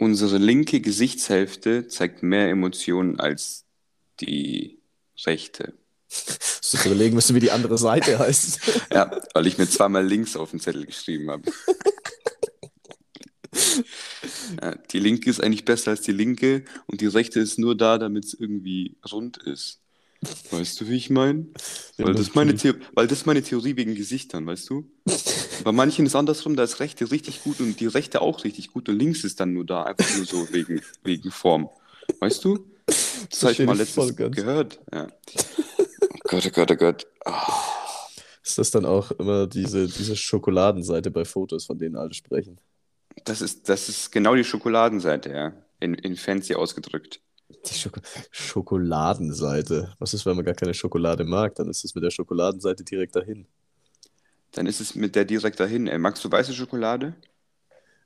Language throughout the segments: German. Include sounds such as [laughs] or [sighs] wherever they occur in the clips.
Unsere linke Gesichtshälfte zeigt mehr Emotionen als die rechte. Musst du dir überlegen müssen, wie die andere Seite heißt. [laughs] Ja, weil ich mir zweimal links auf den Zettel geschrieben habe. [laughs] Ja, die linke ist eigentlich besser als die linke und die rechte ist nur da, damit es irgendwie rund ist. Weißt du, wie ich meine? Weil, das meine weil das ist meine Theorie wegen Gesichtern, weißt du? [laughs] Bei manchen ist andersrum, da ist rechte richtig gut und die rechte auch richtig gut und links ist dann nur da, einfach nur so wegen, [laughs] wegen Form. Weißt du? Das habe ich mal letztens gehört. Ja. [laughs] Oh Gott, oh Gott, oh Gott. Ah, Ist das dann auch immer diese, diese Schokoladenseite bei Fotos, von denen alle sprechen? Das ist, das ist genau die Schokoladenseite, ja. In, in fancy ausgedrückt. Die Schoko Schokoladenseite. Was ist, wenn man gar keine Schokolade mag? Dann ist es mit der Schokoladenseite direkt dahin. Dann ist es mit der direkt dahin. Ey, magst du weiße Schokolade?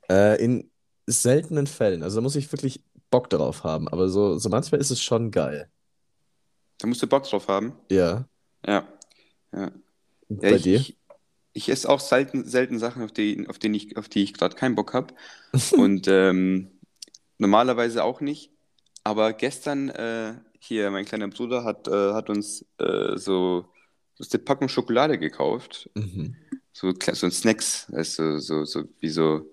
Äh, in seltenen Fällen. Also da muss ich wirklich Bock drauf haben. Aber so, so manchmal ist es schon geil. Da musst du Bock drauf haben. Ja. Ja. Ja. Und Ja, Bei ich, dir? Ich, ich esse auch selten, selten Sachen, auf die, auf, denen ich, auf die ich gerade keinen Bock habe. [laughs] Und ähm, normalerweise auch nicht. Aber gestern äh, hier, mein kleiner Bruder hat, äh, hat uns äh, so, so eine Packung Schokolade gekauft. Mhm. So, so Snacks, du, so, so, wie so,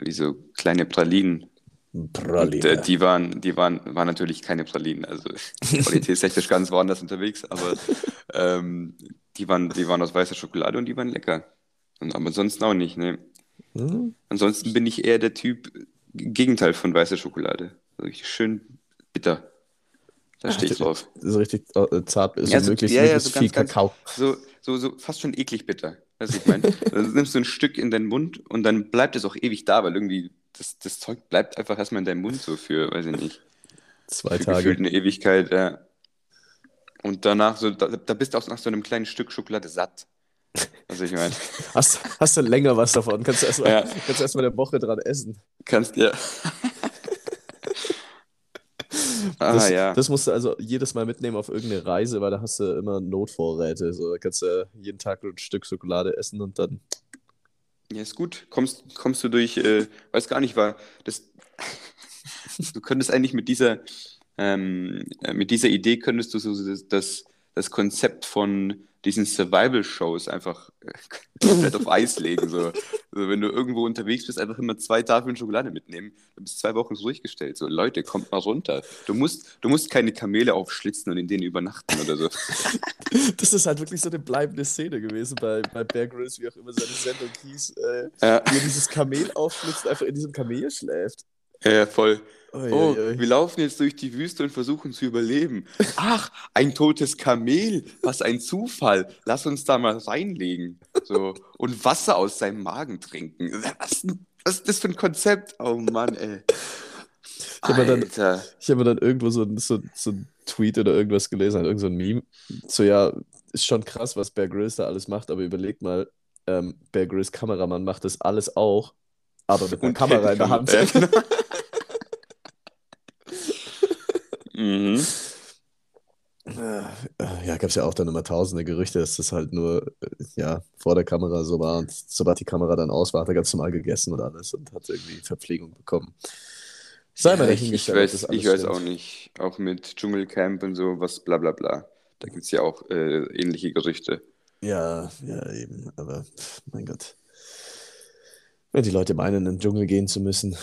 wie so kleine Pralinen. Und, äh, die waren, die waren, waren natürlich keine Pralinen, also [laughs] qualitätstechnisch ganz woanders unterwegs, aber [laughs] ähm, die waren, die waren aus weißer Schokolade und die waren lecker. Und, aber ansonsten auch nicht, ne? Hm? Ansonsten bin ich eher der Typ Gegenteil von weißer Schokolade. Also schön bitter. Da stehe ich drauf. So richtig äh, zart ist, Ja, so so- möglichst, ja, ja, möglichst so viel ganz, Kakao. So, so, so fast schon eklig bitter. Du, ich meine? [laughs] Dann nimmst du ein Stück in deinen Mund und dann bleibt es auch ewig da, weil irgendwie das, das Zeug bleibt einfach erstmal in deinem Mund so für, weiß ich nicht. Zwei für Tage. gefühlt eine Ewigkeit, ja. Und danach so, da, da bist du auch nach so einem kleinen Stück Schokolade satt. Also ich meine, [laughs] Hast, hast du länger was davon? Kannst du erstmal Ja. kannst erst mal eine Woche dran essen. kannst ja. Ah Das, ja. das musst du also jedes Mal mitnehmen auf irgendeine Reise, weil da hast du immer Notvorräte. So, da kannst du jeden Tag ein Stück Schokolade essen und dann. Ja, ist gut. Kommst, kommst du durch, äh, weiß gar nicht, war das. [laughs] du könntest eigentlich mit dieser, ähm, äh, mit dieser Idee könntest du so das, das, das Konzept von diesen Survival-Shows einfach äh, [laughs] komplett auf Eis legen. So. Also wenn du irgendwo unterwegs bist, einfach immer zwei Tafeln Schokolade mitnehmen. Du bist zwei Wochen so durchgestellt. So, Leute, kommt mal runter. Du musst, du musst keine Kamele aufschlitzen und in denen übernachten oder so. [laughs] Das ist halt wirklich so eine bleibende Szene gewesen bei, bei Bear Grylls, wie auch immer seine Sendung hieß. Äh, Ja, wie er dieses Kamel aufschlitzt einfach in diesem Kamel schläft. Ja voll. Ui, Oh, ui. wir laufen jetzt durch die Wüste und versuchen zu überleben. Ach, ein totes Kamel. Was ein Zufall. Lass uns da mal reinlegen. So. Und Wasser aus seinem Magen trinken. Was, was ist das für ein Konzept? Oh Mann, ey. Ich hab mir dann-. Ich habe mir dann irgendwo so, so, so ein Tweet oder irgendwas gelesen, halt irgend so ein Meme. So, ja, ist schon krass, was Bear Grylls da alles macht, aber überlegt mal, ähm, Bear Grylls Kameramann macht das alles auch, aber mit einer Kamera in der Hand. Ja, genau. [laughs] mhm. Äh, Ja, gab es ja auch dann immer tausende Gerüchte, dass das halt nur äh, ja, vor der Kamera so war und sobald die Kamera dann aus war, hat er ganz normal gegessen und alles und hat irgendwie Verpflegung bekommen. Sei mal ich, ich dahingestellt, ob weiß, ich weiß auch nicht. Auch mit Dschungelcamp und so, was bla bla bla. Da gibt es ja auch äh, ähnliche Gerüchte. Ja, ja, eben, aber mein Gott. Wenn die Leute meinen, in den Dschungel gehen zu müssen,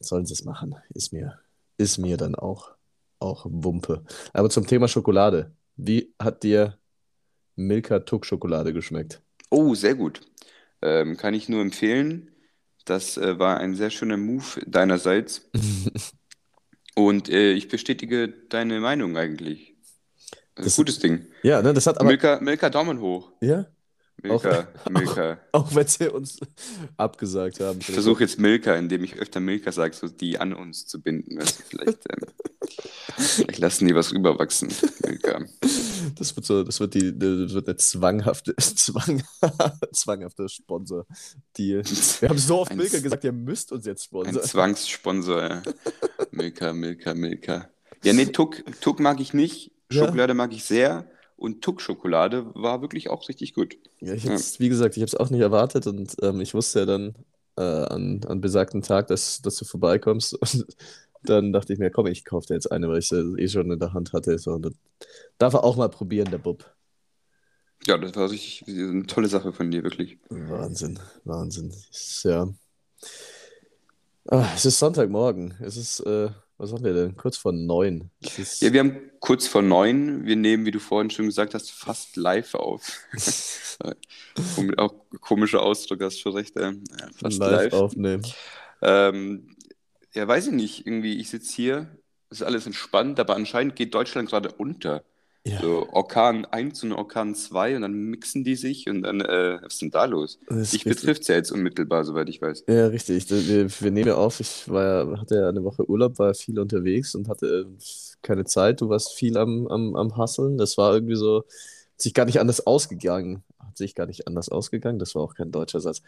sollen sie es machen. Ist mir, ist mir dann auch, auch Wumpe. Aber zum Thema Schokolade. Wie hat dir Milka Tuck Schokolade geschmeckt? Oh, sehr gut. Ähm, kann ich nur empfehlen. Das äh, war ein sehr schöner Move deinerseits. [laughs] Und äh, ich bestätige deine Meinung eigentlich. Ein Das- gutes Ding. Ja, ne, das hat aber. Milka, Milka Daumen hoch. Ja, Milka, Milka. [laughs] auch wenn sie uns abgesagt haben. Ich versuche jetzt Milka, indem ich öfter Milka sage, so die an uns zu binden. Du, vielleicht, ähm, vielleicht lassen die was rüberwachsen. Milka. Das wird so, das wird die, das wird eine zwanghafte, [laughs] zwang, zwanghafte Sponsor-Deal. Wir haben so oft Ein Milka gesagt, ihr müsst uns jetzt Ein sponsern. Zwangssponsor. Ja. Milka, Milka, Milka. Ja, nee, Tuck, Tuck mag ich nicht. Ja. Schokolade mag ich sehr. Und Tuck-Schokolade war wirklich auch richtig gut. Ja, ich hab's, wie gesagt, ich habe es auch nicht erwartet und ähm, ich wusste ja dann, äh, an, an besagten Tag, dass, dass du vorbeikommst. [laughs] Und dann dachte ich mir, komm, ich kaufe dir jetzt eine, weil ich sie eh schon in der Hand hatte. So, und darf er auch mal probieren, der Bub. Ja, das war richtig eine tolle Sache von dir, wirklich. Wahnsinn, Wahnsinn. Ja. Ah, es ist Sonntagmorgen. Es ist, äh, was haben wir denn? Kurz vor neun. Es ist, Ja, wir haben kurz vor neun. Wir nehmen, wie du vorhin schon gesagt hast, fast live auf. [laughs] Auch komischer Ausdruck, hast schon recht. Äh, fast live live. aufnehmen. Ähm, ja, weiß ich nicht. Irgendwie, ich sitze hier, ist alles entspannt, aber anscheinend geht Deutschland gerade unter. Ja, So Orkan 1 und Orkan 2 und dann mixen die sich und dann, äh, was ist denn da los? Dich betrifft es ja jetzt unmittelbar, soweit ich weiß. Ja, richtig. Wir, wir nehmen ja auf. Ich war ja, hatte ja eine Woche Urlaub, war viel unterwegs und hatte äh, keine Zeit. Du warst viel am, am, am Hasseln. Das war irgendwie so, hat sich gar nicht anders ausgegangen. Hat sich gar nicht anders ausgegangen. Das war auch kein deutscher Satz.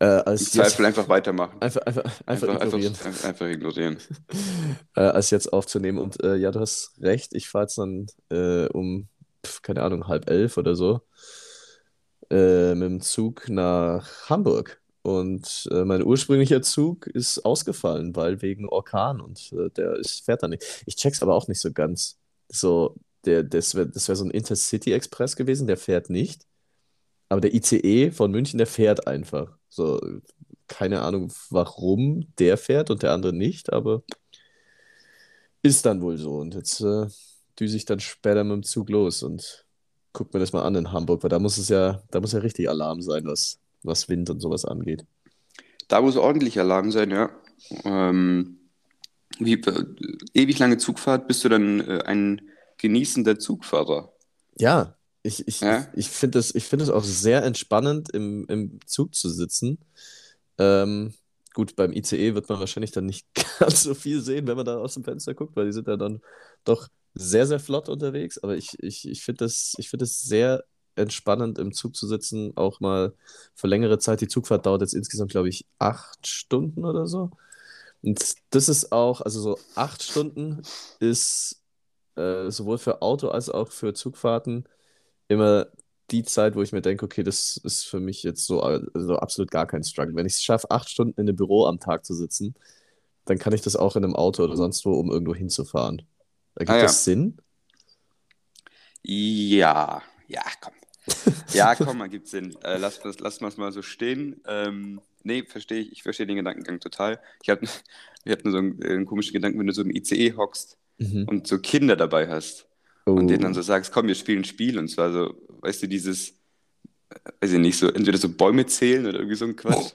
Äh, Im als jetzt, Zweifel einfach weitermachen. einfach, einfach, einfach Einfach, ignorieren. einfach, einfach ignorieren. [laughs] äh, als jetzt aufzunehmen. Und äh, ja, du hast recht, ich fahre jetzt dann äh, um, keine Ahnung, halb elf oder so äh, mit dem Zug nach Hamburg. Und äh, mein ursprünglicher Zug ist ausgefallen, weil wegen Orkan und äh, der ist, fährt da nicht. Ich check's aber auch nicht so ganz. So, der, das wäre das wär so ein Intercity Express gewesen, der fährt nicht. Aber der ICE von München, der fährt einfach. So, keine Ahnung, warum der fährt und der andere nicht, aber ist dann wohl so. Und jetzt äh, düse ich dann später mit dem Zug los und guck mir das mal an in Hamburg, weil da muss es ja, da muss ja richtig Alarm sein, was, was Wind und sowas angeht. Da muss ordentlich Alarm sein, ja. Ähm, wie, äh, ewig lange Zugfahrt, bist du dann äh, ein genießender Zugfahrer? Ja, ich, ich, Ja? ich finde es, find es auch sehr entspannend, im, im Zug zu sitzen. Ähm, gut, beim ICE wird man wahrscheinlich dann nicht [laughs] ganz so viel sehen, wenn man da aus dem Fenster guckt, weil die sind ja dann doch sehr, sehr flott unterwegs. Aber ich, ich, ich finde das, ich find das sehr entspannend, im Zug zu sitzen, auch mal für längere Zeit. Die Zugfahrt dauert jetzt insgesamt, glaube ich, acht Stunden oder so. Und das ist auch, also so acht Stunden ist äh, sowohl für Auto als auch für Zugfahrten immer die Zeit, wo ich mir denke, okay, das ist für mich jetzt so also absolut gar kein Struggle. Wenn ich es schaffe, acht Stunden in einem Büro am Tag zu sitzen, dann kann ich das auch in einem Auto oder sonst wo, um irgendwo hinzufahren. Ergibt Ah, ja. das Sinn? Ja, ja, komm. [laughs] Ja, komm, mal gibt Sinn. Äh, lass lass, lass mal's mal so stehen. Ähm, nee, verstehe ich. Ich verstehe den Gedankengang total. Ich habe [laughs] ich hab nur so einen, einen komischen Gedanken, wenn du so im ICE hockst Mhm. und so Kinder dabei hast und denen dann Oh. so sagst, komm, wir spielen ein Spiel. Und zwar so, weißt du, dieses, äh, weiß ich nicht, so entweder so Bäume zählen oder irgendwie so ein Quatsch.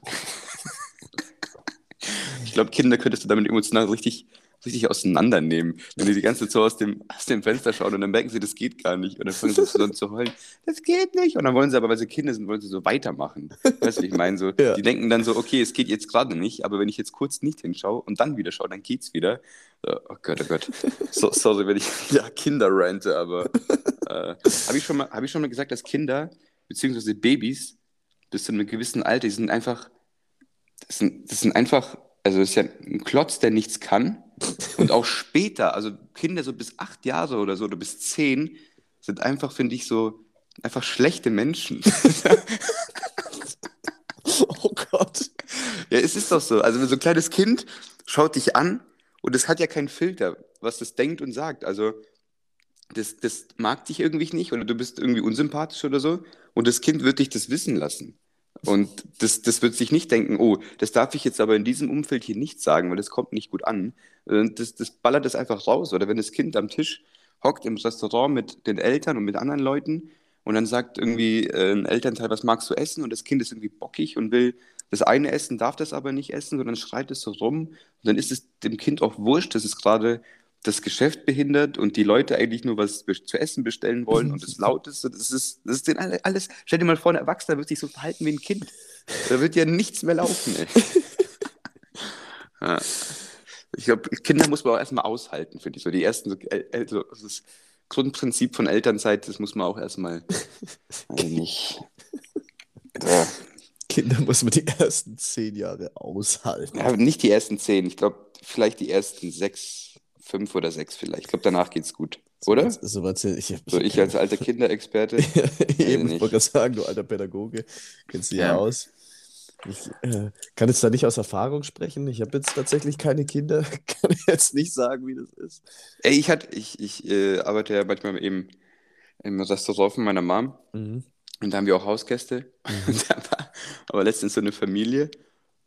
Ich glaube, Kinder könntest du damit emotional richtig, richtig auseinandernehmen. Wenn die die ganze Zeit so aus dem, aus dem Fenster schauen und dann merken sie, das geht gar nicht. Und dann fangen sie so an zu heulen, das geht nicht. Und dann wollen sie aber, weil sie Kinder sind, wollen sie so weitermachen. Weißt du, ich meine? So, [laughs] Ja. Die denken dann so, okay, es geht jetzt gerade nicht, aber wenn ich jetzt kurz nicht hinschaue und dann wieder schaue, dann geht's wieder. So, oh Gott, oh Gott. So, sorry, wenn ich ja, Kinder rante, aber [laughs] äh, habe ich, schon mal- hab ich schon mal gesagt, dass Kinder, beziehungsweise Babys, bis zu einem gewissen Alter, die sind einfach, das sind, das sind einfach, also ist ja ein Klotz, der nichts kann. Und auch später, also Kinder so bis acht Jahre oder so oder bis zehn, sind einfach, finde ich, so einfach schlechte Menschen. [laughs] Oh Gott. Ja, es ist doch so. Also so ein kleines Kind schaut dich an und es hat ja keinen Filter, was das denkt und sagt. Also das, das mag dich irgendwie nicht oder du bist irgendwie unsympathisch oder so und das Kind wird dich das wissen lassen. Und das, das wird sich nicht denken, oh, das darf ich jetzt aber in diesem Umfeld hier nicht sagen, weil das kommt nicht gut an. Und Das, das ballert es einfach raus. Oder wenn das Kind am Tisch hockt im Restaurant mit den Eltern und mit anderen Leuten und dann sagt irgendwie äh, ein Elternteil, was magst du essen? Und das Kind ist irgendwie bockig und will das eine essen, darf das aber nicht essen, sondern schreit es so rum. Und dann ist es dem Kind auch wurscht, dass es gerade das Geschäft behindert und die Leute eigentlich nur was zu essen bestellen wollen und es laut ist. Das ist, das ist alle- alles. Stell dir mal vor, ein Erwachsener wird sich so verhalten wie ein Kind. Da wird ja nichts mehr laufen. [laughs] Ja. Ich glaube, Kinder muss man auch erstmal aushalten, finde ich. So die ersten, so, El- El- so, das Grundprinzip von Elternzeit, das muss man auch erstmal [laughs] nicht. Ja. Kinder muss man die ersten zehn Jahre aushalten. Ja, nicht die ersten zehn, ich glaube, vielleicht die ersten sechs, fünf oder sechs vielleicht. Ich glaube, danach geht's gut. Oder? So, so, was- ich, So, ich als [laughs] alter Kinderexperte. [laughs] Eben, ich wollte gerade sagen, du alter Pädagoge, kennst dich ja Ja. aus. Ich äh, kann jetzt da nicht aus Erfahrung sprechen. Ich habe jetzt tatsächlich keine Kinder. [laughs] Kann jetzt nicht sagen, wie das ist. Ey, ich, hatte, ich, ich äh, arbeite ja manchmal eben im Restaurant von meiner Mom. Mhm. Und da haben wir auch Hausgäste. Und da war aber letztens so eine Familie.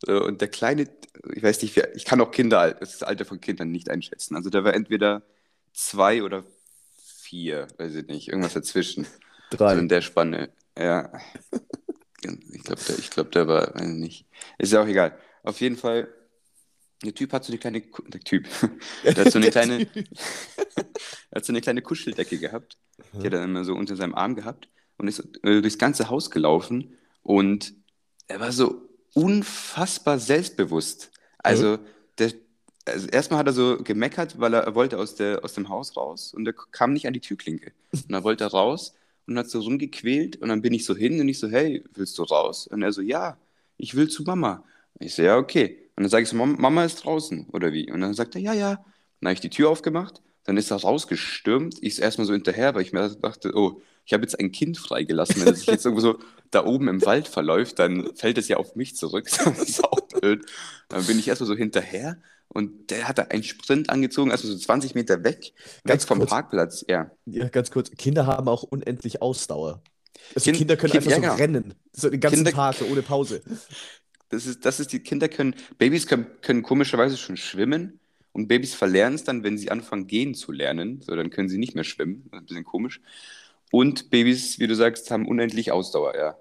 Äh, Und der kleine, ich weiß nicht, ich kann auch Kinder, das Alter von Kindern nicht einschätzen. Also der war entweder zwei oder vier, weiß ich nicht, irgendwas dazwischen. So Drei. in der Spanne. Ja. Ich glaube, der, ich glaub, der war, weiß ich nicht. Ist ja auch egal. Auf jeden Fall, der Typ hat so eine kleine, der Typ, der hat so eine [laughs] kleine, [laughs] hat so eine kleine Kuscheldecke gehabt. Die hat er immer so unter seinem Arm gehabt und ist äh, durchs ganze Haus gelaufen und er war so unfassbar selbstbewusst. Also, der, also erstmal hat er so gemeckert, weil er, er wollte aus, der, aus dem Haus raus und er kam nicht an die Türklinke. Und dann wollte er raus und hat so rumgequält und dann bin ich so hin und ich so, hey, willst du raus? Und er so, ja, ich will zu Mama. Und ich so, ja, okay. Und dann sage ich so, Mam- Mama ist draußen, oder wie? Und dann sagt er, ja, ja. Dann habe ich die Tür aufgemacht, dann ist er rausgestürmt. Ich ist erstmal so hinterher, weil ich mir dachte, oh, ich habe jetzt ein Kind freigelassen. Wenn es sich jetzt irgendwo so da oben im Wald verläuft, dann fällt es ja auf mich zurück. [laughs] Das ist auch blöd. Dann bin ich erstmal so hinterher und der hat da einen Sprint angezogen, also so 20 Meter weg, Ganz weg vom kurz. Parkplatz. Ja. Ja, ganz kurz. Kinder haben auch unendlich Ausdauer. Also Kind- Kinder können Kind- einfach ja, so genau. rennen. So den ganzen Kinder- Tag, ohne Pause. Das ist, das ist, die Kinder können, Babys können, können komischerweise schon schwimmen und Babys verlernen es dann, wenn sie anfangen gehen zu lernen. So, dann können sie nicht mehr schwimmen. Das ist ein bisschen komisch. Und Babys, wie du sagst, haben unendlich Ausdauer, ja.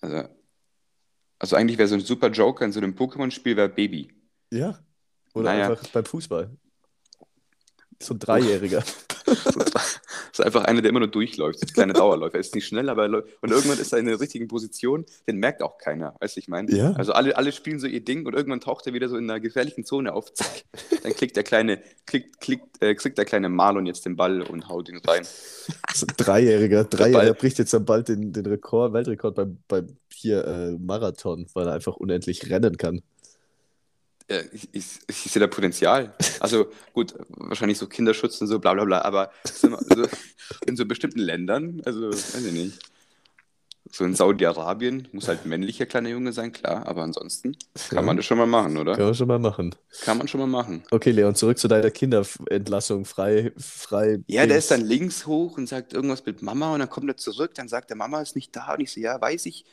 Also, also eigentlich wäre so ein super Joker in so einem Pokémon-Spiel wäre Baby. Ja. Oder Naja. einfach beim Fußball. So ein Dreijähriger. [laughs] So einfach einer, der immer nur durchläuft, ein kleiner Dauerläufer. Er ist nicht schnell, aber er läuft. Und irgendwann ist er in der richtigen Position, den merkt auch keiner, weißt du, ich meine? Ja. Also alle, alle spielen so ihr Ding und irgendwann taucht er wieder so in einer gefährlichen Zone auf. Zack. Dann klickt der kleine, klickt, klickt, äh, kriegt der kleine Marlon jetzt den Ball und haut ihn rein. So ein Dreijähriger. Dreijähriger bricht jetzt dann bald den, den Rekord, Weltrekord beim, beim hier äh, Marathon, weil er einfach unendlich rennen kann. Ich, ich, ich sehe da Potenzial. Also gut, wahrscheinlich so Kinderschutz und so, bla bla bla, aber so, [laughs] in so bestimmten Ländern, also weiß ich nicht. So in Saudi-Arabien muss halt männlicher kleiner Junge sein, klar, aber ansonsten kann Ja. man das schon mal machen, oder? Können wir schon mal machen. Kann man schon mal machen. Okay, Leon, zurück zu deiner Kinderentlassung. Frei, frei. Ja, der Dings. ist dann links hoch und sagt irgendwas mit Mama und dann kommt er zurück, dann sagt der Mama ist nicht da und ich so, ja, weiß ich.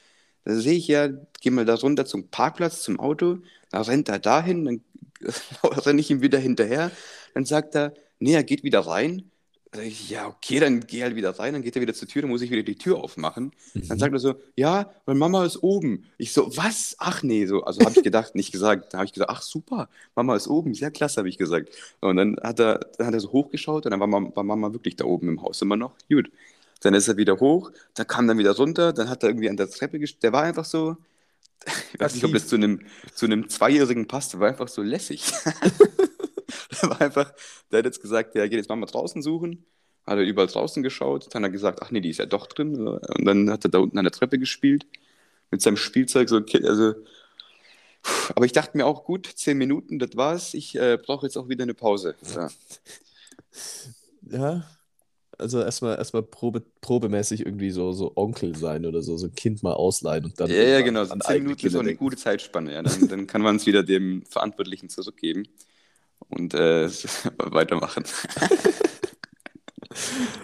Da sehe ich ja, geh mal da runter zum Parkplatz, zum Auto, da rennt er dahin, dann [laughs] renne ich ihm wieder hinterher, dann sagt er, nee, er geht wieder rein. Ich, ja, okay, dann geh halt wieder rein, dann geht er wieder zur Tür, dann muss ich wieder die Tür aufmachen. Dann sagt er so, ja, weil Mama ist oben. Ich so, was? Ach nee, so, also habe ich gedacht, nicht gesagt. Da habe ich gesagt, ach super, Mama ist oben, sehr klasse, habe ich gesagt. Und dann hat er, dann hat er so hochgeschaut und dann war Mama, war Mama wirklich da oben im Haus immer noch. Gut. Dann ist er wieder hoch, dann kam dann wieder runter, dann hat er irgendwie an der Treppe gestanden. Der war einfach so, [laughs] ich weiß nicht, ob das zu einem, zu einem Zweijährigen passt, der war einfach so lässig. [laughs] der war einfach, der hat jetzt gesagt, der geht jetzt Mama draußen suchen, hat er überall draußen geschaut, dann hat er gesagt, ach nee, die ist ja doch drin. Und dann hat er da unten an der Treppe gespielt mit seinem Spielzeug. So, also, aber ich dachte mir auch, gut, zehn Minuten, das war's. Ich äh, brauche jetzt auch wieder eine Pause. Ja. Ja, also erstmal erstmal Probe, probemäßig irgendwie so, so Onkel sein oder so, so ein Kind mal ausleihen und dann Ja, ja, genau. So an zehn Minuten ist Kinder auch eine gute Zeitspanne. Ja. Dann, dann kann man es wieder dem Verantwortlichen zurückgeben und äh, [laughs] weitermachen. [laughs]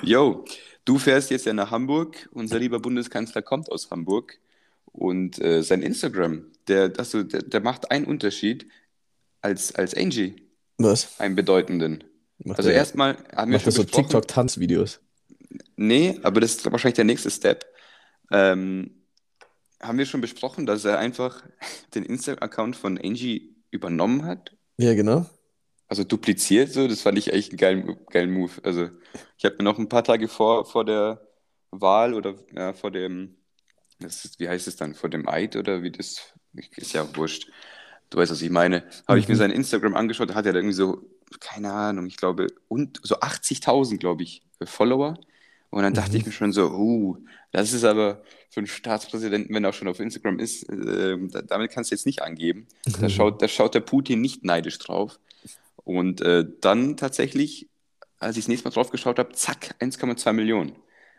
Yo, du fährst jetzt ja nach Hamburg. Unser lieber Bundeskanzler kommt aus Hamburg. Und äh, sein Instagram, der, also, der, der macht einen Unterschied als, als Angie, Was? einen bedeutenden. Macht Also der- erstmal haben wir das schon so TikTok-Tanzvideos? Nee, aber das ist wahrscheinlich der nächste Step. Ähm, haben wir schon besprochen, dass er einfach [laughs] den Insta-Account von Angie übernommen hat? Ja, genau. Also dupliziert so, das fand ich echt einen geilen, geilen Move. Also ich habe mir noch ein paar Tage vor, vor der Wahl oder ja, vor dem, ist, wie heißt es dann, vor dem Eid oder wie das, ist ja wurscht. Du weißt, was ich meine. Habe ich mir Mhm. sein Instagram angeschaut, da hat er irgendwie so, keine Ahnung, ich glaube, und so 80.000, glaube ich, Follower. Und dann dachte Mhm. ich mir schon so, uh, das ist aber für einen Staatspräsidenten, wenn er auch schon auf Instagram ist, äh, da- damit kannst du jetzt nicht angeben. Da schaut, da schaut der Putin nicht neidisch drauf. Und äh, dann tatsächlich, als ich das nächste Mal drauf geschaut habe, zack, 1,2 Millionen.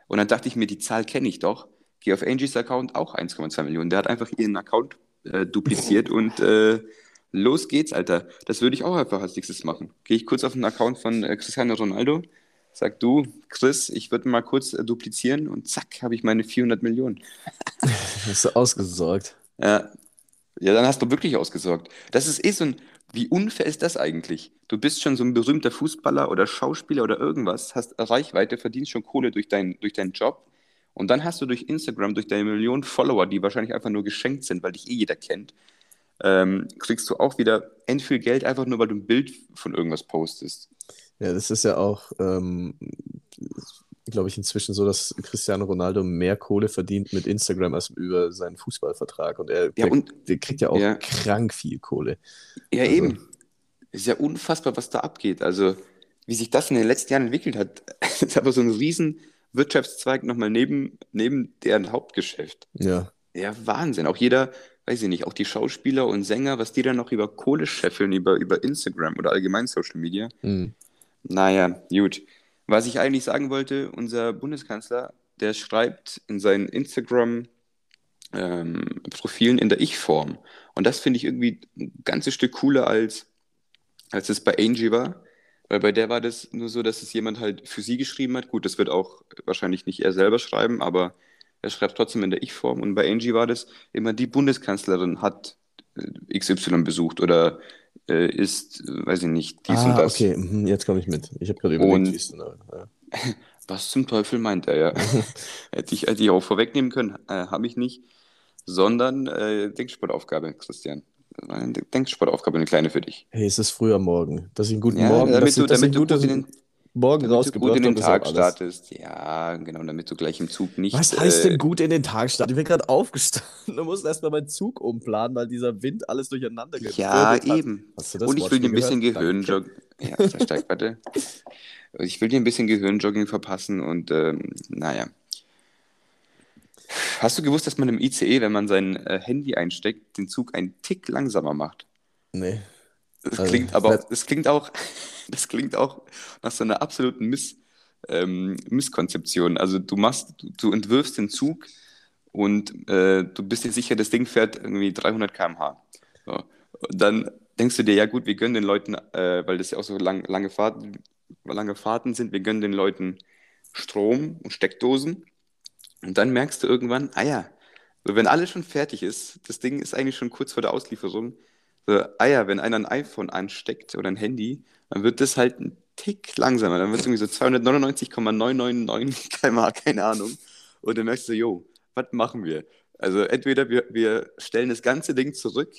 Und dann dachte ich mir, die Zahl kenne ich doch. Gehe auf Angies Account, auch 1,2 Millionen. Der hat einfach ihren Account äh, dupliziert [laughs] und äh, los geht's, Alter. Das würde ich auch einfach als nächstes machen. Gehe ich kurz auf den Account von äh, Cristiano Ronaldo, sag du, Chris, ich würde mal kurz äh, duplizieren und zack, habe ich meine 400 Millionen. [laughs] Hast du ausgesorgt? Ja. ja, dann hast du wirklich ausgesorgt. Das ist eh so ein, wie unfair ist das eigentlich? Du bist schon so ein berühmter Fußballer oder Schauspieler oder irgendwas, hast Reichweite, verdienst schon Kohle durch, dein, durch deinen Job und dann hast du durch Instagram, durch deine Millionen Follower, die wahrscheinlich einfach nur geschenkt sind, weil dich eh jeder kennt, ähm, kriegst du auch wieder end viel Geld, einfach nur weil du ein Bild von irgendwas postest. Ja, das ist ja auch, ähm, glaube ich, inzwischen so, dass Cristiano Ronaldo mehr Kohle verdient mit Instagram als über seinen Fußballvertrag. Und er Ja, der, und der kriegt ja auch ja, krank viel Kohle. ja Also, eben. Ist ja unfassbar, was da abgeht. Also, wie sich das in den letzten Jahren entwickelt hat, [laughs] ist aber so ein riesen Wirtschaftszweig nochmal neben, neben deren Hauptgeschäft. ja. Ja, Wahnsinn. Auch jeder, weiß ich nicht, auch die Schauspieler und Sänger, was die dann noch über Kohle scheffeln, über, über Instagram oder allgemein Social Media. Hm. Naja, gut. Was ich eigentlich sagen wollte, unser Bundeskanzler, der schreibt in seinen Instagram-Profilen in der Ich-Form. Und das finde ich irgendwie ein ganzes Stück cooler, als, als es bei Angie war. Weil bei der war das nur so, dass es jemand halt für sie geschrieben hat. Gut, das wird auch wahrscheinlich nicht er selber schreiben, aber er schreibt trotzdem in der Ich-Form. Und bei Angie war das immer, die Bundeskanzlerin hat äh, XY besucht oder äh, ist, äh, weiß ich nicht, dies und Ah, das. okay, mhm, jetzt komme ich mit. Ich habe gerade überlegt, wie Und es ja. [laughs] was zum Teufel meint er, ja? [laughs] Hätte ich, hätte ich auch vorwegnehmen können, äh, habe ich nicht. Sondern äh, Denksportaufgabe, Christian. Eine Denksportaufgabe, eine kleine für dich. Hey, es ist früh am Morgen. Dass ich einen guten Ja, Morgen, dass damit ich, du, dass ich damit einen du guten Morgen damit du gut rausgebracht in den Tag startest. Ja, genau, damit du gleich im Zug nicht. Was heißt denn Äh, gut in den Tag starten? Ich bin gerade aufgestanden [laughs] und musste erstmal meinen Zug umplanen, weil dieser Wind alles durcheinander ja, gewirbelt hat. eben. Und ich will dir ein bisschen? Gehirnjogging. Ja, [laughs] versteigt, warte. Ich will dir ein bisschen Gehirnjogging verpassen und ähm, naja. Hast du gewusst, dass man im ICE, wenn man sein äh, Handy einsteckt, den Zug einen Tick langsamer macht? Nee. Das Also, klingt aber auch, das- das klingt auch, [laughs] das klingt auch nach so einer absoluten Miss, ähm, Misskonzeption. Also du machst, du, du entwirfst den Zug und äh, du bist dir sicher, das Ding fährt irgendwie 300 km/h. So. Dann denkst du dir, ja gut, wir gönnen den Leuten, äh, weil das ja auch so lang, lange Fahrten, lange Fahrten sind, wir gönnen den Leuten Strom und Steckdosen. Und dann merkst du irgendwann, ah ja, wenn alles schon fertig ist, das Ding ist eigentlich schon kurz vor der Auslieferung, so, ah ja, wenn einer ein iPhone ansteckt oder ein Handy, dann wird das halt ein Tick langsamer. Dann wird es irgendwie so 299,999 km/h, keine Ahnung. Und dann merkst du, jo, was machen wir? Also entweder wir, wir stellen das ganze Ding zurück,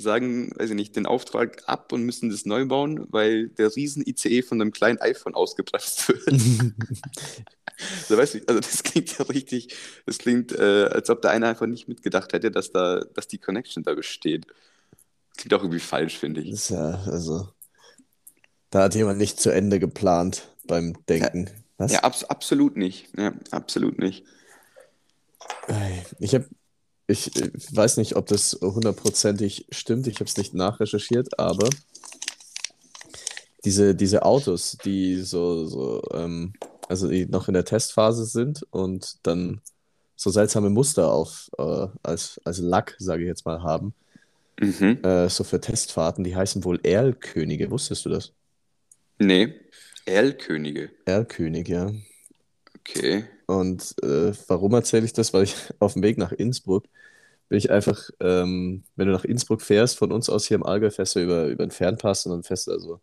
sagen, weiß ich nicht, den Auftrag ab und müssen das neu bauen, weil der riesen ICE von einem kleinen iPhone ausgebremst [laughs] wird. [laughs] So, weißt du, also das klingt ja richtig, das klingt, äh, als ob da einer einfach nicht mitgedacht hätte, dass da, dass die Connection da besteht. Klingt auch irgendwie falsch, finde ich. Ist ja, also, da hat jemand nicht zu Ende geplant beim Denken. Was? Ja, abs absolut nicht. Ja, absolut nicht. Ich habe, ich äh, weiß nicht, ob das hundertprozentig stimmt. Ich habe es nicht nachrecherchiert, aber diese, diese Autos, die so, so ähm, also die noch in der Testphase sind und dann so seltsame Muster auf äh, als, als Lack, sage ich jetzt mal, haben, Mhm. äh, so für Testfahrten, die heißen wohl Erlkönige. Wusstest du das? Nee. Erlkönige. Erlkönig, ja. Okay. Und äh, warum erzähle ich das? Weil ich [laughs] auf dem Weg nach Innsbruck bin ich einfach, ähm, wenn du nach Innsbruck fährst, von uns aus hier im Allgäu fährst du über, über den Fernpass und dann fährst du also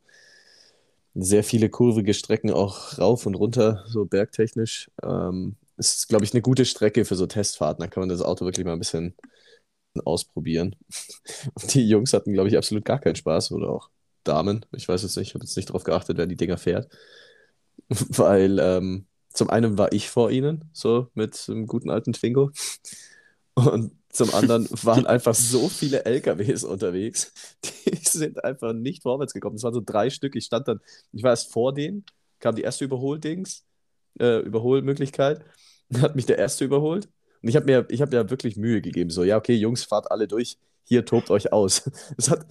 sehr viele kurvige Strecken auch rauf und runter, so bergtechnisch. Ähm, ist, glaube ich, eine gute Strecke für so Testfahrten. Da kann man das Auto wirklich mal ein bisschen ausprobieren. [laughs] Die Jungs hatten, glaube ich, absolut gar keinen Spaß oder auch Damen. Ich weiß es nicht, ich habe jetzt nicht darauf geachtet, wer die Dinger fährt. [laughs] Weil ähm, zum einen war ich vor ihnen, so mit einem guten alten Twingo. [laughs] Und zum anderen waren einfach so viele LKWs unterwegs, die sind einfach nicht vorwärts gekommen. Es waren so drei Stück. Ich stand dann, ich war erst vor denen, kam die erste Überholdings, äh, Überholmöglichkeit. Dann hat mich der erste überholt. Und ich habe mir, ich habe mir wirklich Mühe gegeben. So, ja, okay, Jungs, fahrt alle durch. Hier tobt euch aus. [laughs] Es hat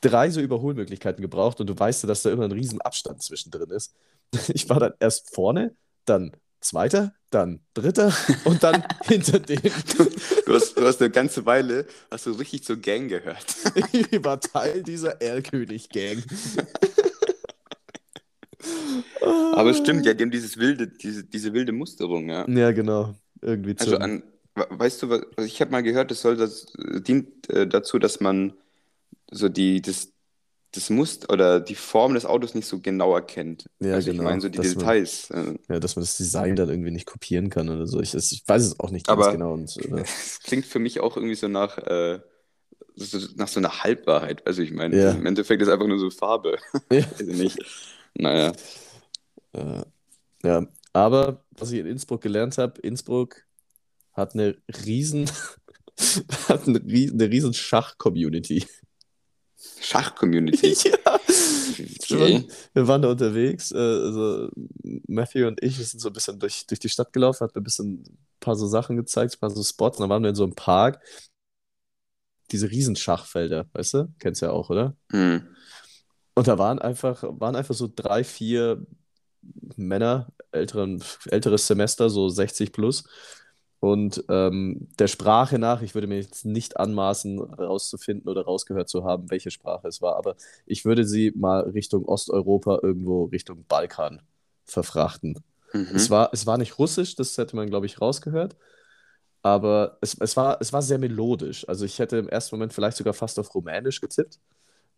drei so Überholmöglichkeiten gebraucht und du weißt ja, dass da immer ein riesen Abstand zwischendrin ist. [laughs] Ich war dann erst vorne, dann Zweiter, dann dritter [laughs] und dann hinter dem. Du hast, du hast eine ganze Weile, hast du richtig zur Gang gehört. Ich war Teil dieser Erlkönig-Gang. Aber es stimmt, ja, die haben dieses wilde, diese, diese wilde Musterung, ja. Ja, genau. Irgendwie Also zum- an, we- weißt du, was, ich habe mal gehört, das soll das dient äh, dazu, dass man so die das das Muster oder die Form des Autos nicht so genau erkennt. Ja, also genau, ich meine so die dass man- Details. Äh, ja, dass man das Design dann irgendwie nicht kopieren kann oder so. Ich, ich weiß es auch nicht ganz Aber- genau. Und, äh, [laughs] Es klingt für mich auch irgendwie so nach äh, so, nach so einer Halbwahrheit. Also ich meine, Ja. im Endeffekt ist einfach nur so Farbe. Ja. [laughs] Ich nicht. Naja. Äh, ja, aber was ich in Innsbruck gelernt habe, Innsbruck hat eine riesen, [laughs] hat eine riesen, eine riesen Schach-Community. Schach-Community. [laughs] ja. Okay. Wir waren da unterwegs, äh, also Matthew und ich wir sind so ein bisschen durch, durch die Stadt gelaufen, hat mir ein bisschen ein paar so Sachen gezeigt, ein paar so Spots, und dann waren wir in so einem Park. Diese riesen Schachfelder, weißt du? Kennst du ja auch, oder? Hm. Und da waren einfach, waren einfach so drei, vier Männer, älteren, älteres Semester, so 60 plus. Und ähm, der Sprache nach, ich würde mir jetzt nicht anmaßen, rauszufinden oder rausgehört zu haben, welche Sprache es war, aber ich würde sie mal Richtung Osteuropa, irgendwo Richtung Balkan verfrachten. Mhm. Es war, es war nicht russisch, das hätte man, glaube ich, rausgehört. Aber es, es war, es war sehr melodisch. Also ich hätte im ersten Moment vielleicht sogar fast auf Rumänisch getippt.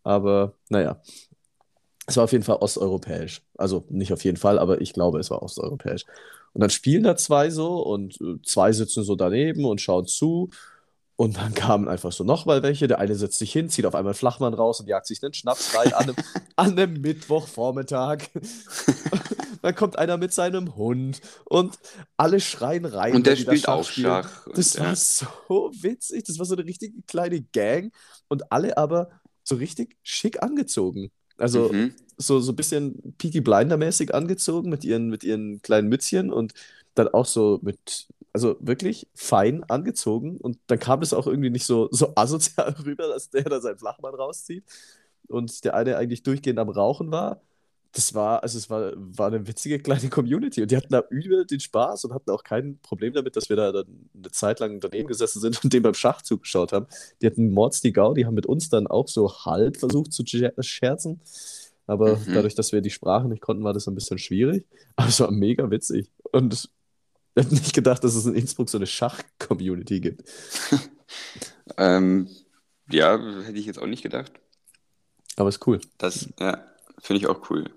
Aber naja, es war auf jeden Fall osteuropäisch. Also nicht auf jeden Fall, aber ich glaube, es war osteuropäisch. Und dann spielen da zwei so und äh, zwei sitzen so daneben und schauen zu. Und dann kamen einfach so nochmal welche. Der eine setzt sich hin, zieht auf einmal einen Flachmann raus und jagt sich einen Schnaps rein an einem, [laughs] an einem Mittwochvormittag. [laughs] dann kommt einer mit seinem Hund und alle schreien rein. Und der spielt auch spielen. Schach. Das ja. war so witzig. Das war so eine richtige kleine Gang und alle aber so richtig schick angezogen. Also Mhm. so, so ein bisschen Peaky Blinder-mäßig angezogen mit ihren, mit ihren kleinen Mützchen und dann auch so mit, also wirklich fein angezogen. Und dann kam es auch irgendwie nicht so, so asozial [laughs] rüber, dass der da seinen Flachmann rauszieht und der eine eigentlich durchgehend am Rauchen war. Das war, also es war, war eine witzige kleine [laughs] Community und die hatten da übel den Spaß und hatten auch kein Problem damit, dass wir da dann eine Zeit lang daneben gesessen sind [laughs] und dem beim Schach zugeschaut haben. Die hatten Mords die Gau, die haben mit uns dann auch so halb versucht zu scher- scherzen. Aber Mhm. dadurch, dass wir die Sprache nicht konnten, war das ein bisschen schwierig. [laughs] Aber es war mega witzig. Und ich hätte nicht gedacht, dass es in Innsbruck so eine Schach-Community gibt. Ähm, ja, hätte ich jetzt auch nicht gedacht. Aber ist cool. Das, ja, finde ich auch cool.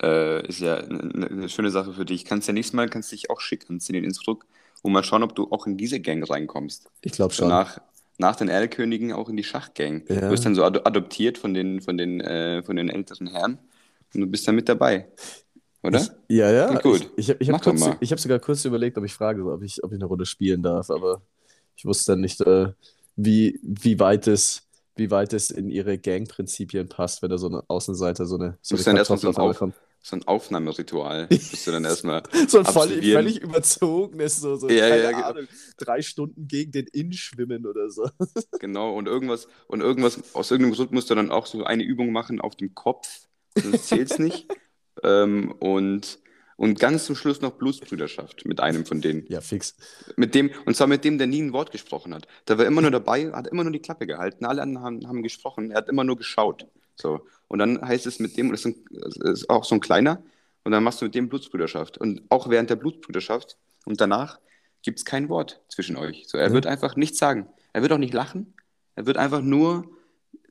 Äh, ist ja eine, eine schöne Sache für dich. Kannst ja nächstes Mal kannst dich auch schick anziehen in Innsbruck und mal schauen, ob du auch in diese Gang reinkommst. Ich glaube schon. nach, nach den Erlkönigen auch in die Schachgang. Ja. Du wirst dann so ado adoptiert von den, von den, äh, von den älteren Herren und du bist dann mit dabei. Oder? Ich, ja, ja. Gut. Ich, ich habe ich hab Mach doch kurz, mal. ich hab sogar kurz überlegt, ob ich frage, ob ich, ob ich eine Runde spielen darf. Aber ich wusste dann nicht, äh, wie, wie, weit es, wie weit es in ihre Gang-Prinzipien passt, wenn da so ein Außenseiter so eine, so eine dann erstmal so Kartoffel ein, auf so ein Aufnahmeritual. Bist du dann erstmal. [laughs] So ein absolvieren. völlig überzogenes, so, so Ja, keine ja, genau. Ahnung, drei Stunden gegen den Inn schwimmen oder so. [laughs] Genau, und irgendwas, und irgendwas, aus irgendeinem Grund musst du dann auch so eine Übung machen auf dem Kopf. Das zählt's nicht. [laughs] ähm, und, und ganz zum Schluss noch Blutsbrüderschaft mit einem von denen. Ja, fix. Mit dem, und zwar mit dem, der nie ein Wort gesprochen hat. Der war immer nur dabei, hat immer nur die Klappe gehalten. Alle anderen haben, haben gesprochen, er hat immer nur geschaut. So. Und dann heißt es mit dem, und das ist, ein, das ist auch so ein kleiner, und dann machst du mit dem Blutsbrüderschaft. Und auch während der Blutsbrüderschaft und danach gibt es kein Wort zwischen euch. So, er Ja. wird einfach nichts sagen. Er wird auch nicht lachen. Er wird einfach nur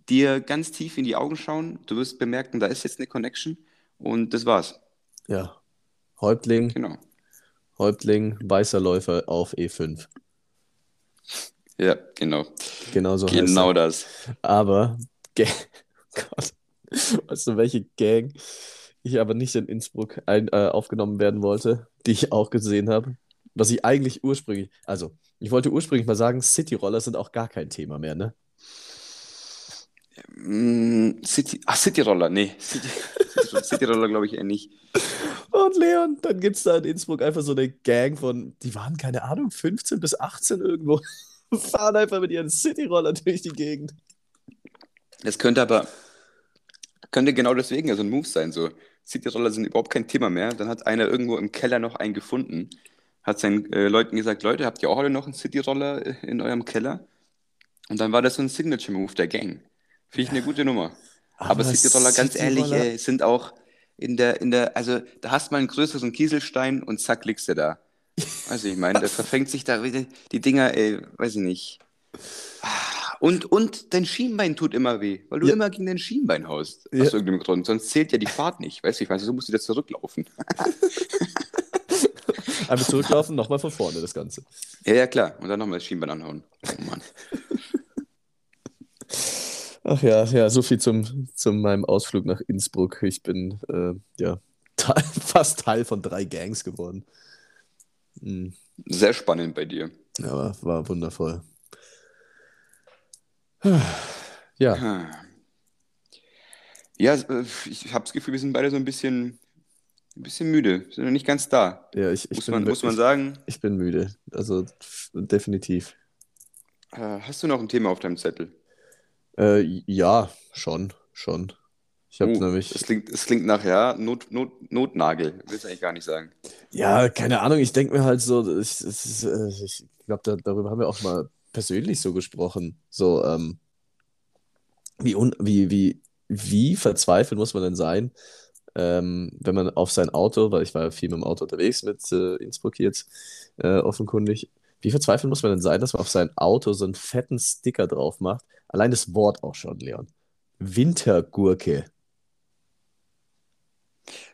dir ganz tief in die Augen schauen. Du wirst bemerken, da ist jetzt eine Connection. Und das war's. Ja. Häuptling, Genau. Häuptling, weißer Läufer auf E5. Ja, genau. Genau so Genau das. Aber, Ga- [laughs] Gott, weißt du, welche Gang ich aber nicht in Innsbruck ein, äh, aufgenommen werden wollte, die ich auch gesehen habe? Was ich eigentlich ursprünglich, also, ich wollte ursprünglich mal sagen, Cityroller sind auch gar kein Thema mehr, ne? Mm, City, ach, Cityroller, nee. City, [laughs] Cityroller glaube ich eher nicht. Und Leon, dann gibt es da in Innsbruck einfach so eine Gang von, die waren, keine Ahnung, 15 bis 18 irgendwo, [laughs] fahren einfach mit ihren Cityroller durch die Gegend. Das könnte aber, könnte genau deswegen ja so ein Move sein. So, Cityroller sind überhaupt kein Thema mehr. Dann hat einer irgendwo im Keller noch einen gefunden, hat seinen äh, Leuten gesagt, Leute, habt ihr auch alle noch einen City-Roller äh, in eurem Keller? Und dann war das so ein Signature-Move der Gang. Finde ich eine gute Nummer. Aber, Aber City-Roller, ganz ehrlich, ey, sind auch in der, in der, also da hast du mal einen größeren Kieselstein und zack, liegst du da. Weiß ich, ich meine, da verfängt sich da wieder die Dinger, ey, weiß ich nicht. Und, und dein Schienbein tut immer weh, weil du Ja. immer gegen dein Schienbein haust. Ja. Aus irgendeinem Grund. Sonst zählt ja die Fahrt nicht. Weißt du, ich weiß, so musst du wieder zurücklaufen. [laughs] Einmal zurücklaufen, nochmal von vorne das Ganze. Ja, ja, klar. Und dann nochmal das Schienbein anhauen. Oh Mann. [laughs] Ach ja, ja, so viel zum, zum meinem Ausflug nach Innsbruck. Ich bin äh, ja [laughs] Teil, fast Teil von drei Gangs geworden. Hm, Sehr spannend bei dir. aber war wundervoll. [sighs] Ja, Ah. Ja, äh, ich habe das Gefühl, wir sind beide so ein bisschen, ein bisschen müde. Sind noch nicht ganz da. ja, ich, ich Muss bin man, muss man sagen. Ich bin müde. Also definitiv. Äh, Hast du noch ein Thema auf deinem Zettel? Äh, ja, schon, schon. Ich habe Oh, nämlich. Es klingt, es klingt nach, ja, Not, Not, Notnagel. Willst du eigentlich gar nicht sagen. Ja, keine Ahnung, ich denke mir halt so, ich, äh, ich glaube, da, darüber haben wir auch mal persönlich so gesprochen. So, ähm, wie, un, wie, wie, wie verzweifelt muss man denn sein, ähm, wenn man auf sein Auto, weil ich war ja viel mit dem Auto unterwegs mit äh, Innsbruck jetzt, äh, offenkundig, wie verzweifelt muss man denn sein, dass man auf sein Auto so einen fetten Sticker drauf macht? Allein das Wort auch schon, Leon. Wintergurke.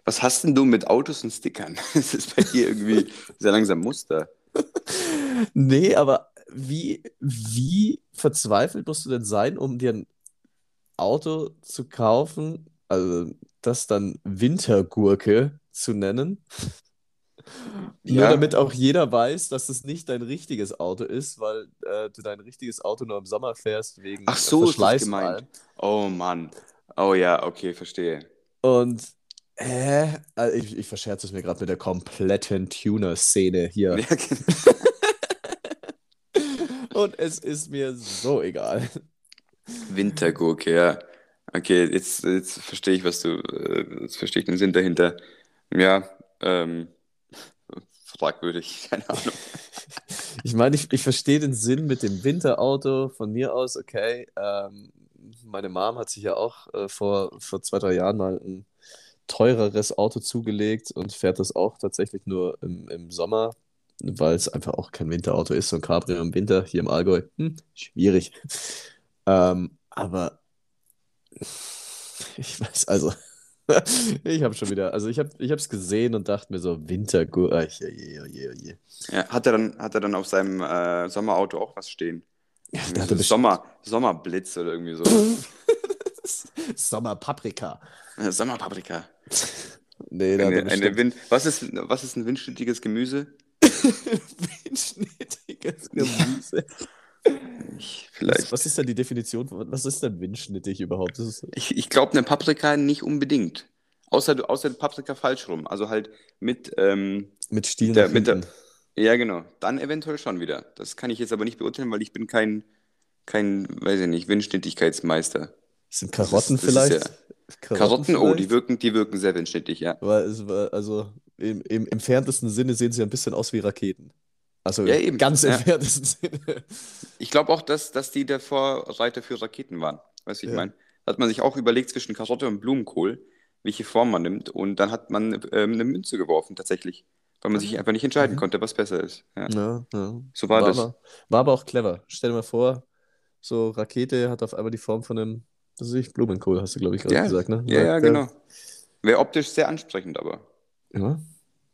Was hast denn du mit Autos und Stickern? [laughs] Das ist bei dir irgendwie sehr langsam Muster. [laughs] Nee, aber wie, wie verzweifelt musst du denn sein, um dir ein Auto zu kaufen, also das dann Wintergurke zu nennen? Nur Ja. damit auch jeder weiß, dass es nicht dein richtiges Auto ist, weil äh, du dein richtiges Auto nur im Sommer fährst wegen Ach so, ist das gemeint. Oh Mann. Oh ja, okay, verstehe. Und äh, also ich, ich verscherze es mir gerade mit der kompletten Tuner-Szene hier. Ja, [laughs] genau. Und es ist mir so egal. Wintergurke, ja. Okay, jetzt, jetzt verstehe ich, was du, äh, jetzt verstehe ich den Sinn dahinter. Ja, ähm, fragwürdig, [laughs] keine Ahnung. [laughs] Ich meine, ich, ich verstehe den Sinn mit dem Winterauto von mir aus, okay. Ähm, meine Mom hat sich ja auch äh, vor, vor zwei, drei Jahren mal ein teureres Auto zugelegt und fährt das auch tatsächlich nur im, im Sommer, weil es einfach auch kein Winterauto ist. So ein Cabrio im Winter hier im Allgäu, hm, schwierig. Ähm, aber [laughs] ich weiß, also, ich habe schon wieder, also ich habe ich es gesehen und dachte mir so, Wintergur, ach, je, je, je, je. Ja, hat er dann, hat er dann auf seinem äh, Sommerauto auch was stehen? Ja, da so er Sommer, Sommerblitz oder irgendwie so. [laughs] Sommerpaprika. Sommerpaprika. Nee, da Eine, eine Wind, was, ist, was ist ein windschnittiges Gemüse? [laughs] windschnittiges Gemüse. [laughs] vielleicht. was ist denn die Definition? Was ist denn windschnittig überhaupt? Das ist, Ich, ich glaube, eine Paprika nicht unbedingt. Außer, du- außer Paprika falsch rum. Also halt mit, ähm, mit Stiel der- mit der- ja genau, dann eventuell schon wieder. Das kann ich jetzt aber nicht beurteilen, weil ich bin kein, kein, weiß ich nicht, Windschnittigkeitsmeister. Sind Karotten das ist ja- vielleicht? Karotten, oh, die vielleicht? wirken, die wirken sehr windschnittig, ja. Weil es war, also im, im entferntesten Sinne sehen sie ein bisschen aus wie Raketen. Also Ja, im eben, ganz ja. entferntesten Sinne. Ich glaube auch, dass, dass die der Vorreiter für Raketen waren. Weißt du, ich Ja. meine? Da hat man sich auch überlegt zwischen Karotte und Blumenkohl, welche Form man nimmt. Und dann hat man ähm, eine Münze geworfen, tatsächlich. Weil man sich einfach nicht entscheiden Mhm. konnte, was besser ist. Ja. Ja, ja. So war das. Aber, war aber auch clever. Stell dir mal vor, so Rakete hat auf einmal die Form von einem, was weiß ich, Blumenkohl, hast du, glaube ich, gerade gesagt, ne? Ja, ja, genau. Wäre optisch sehr ansprechend, aber. Ja,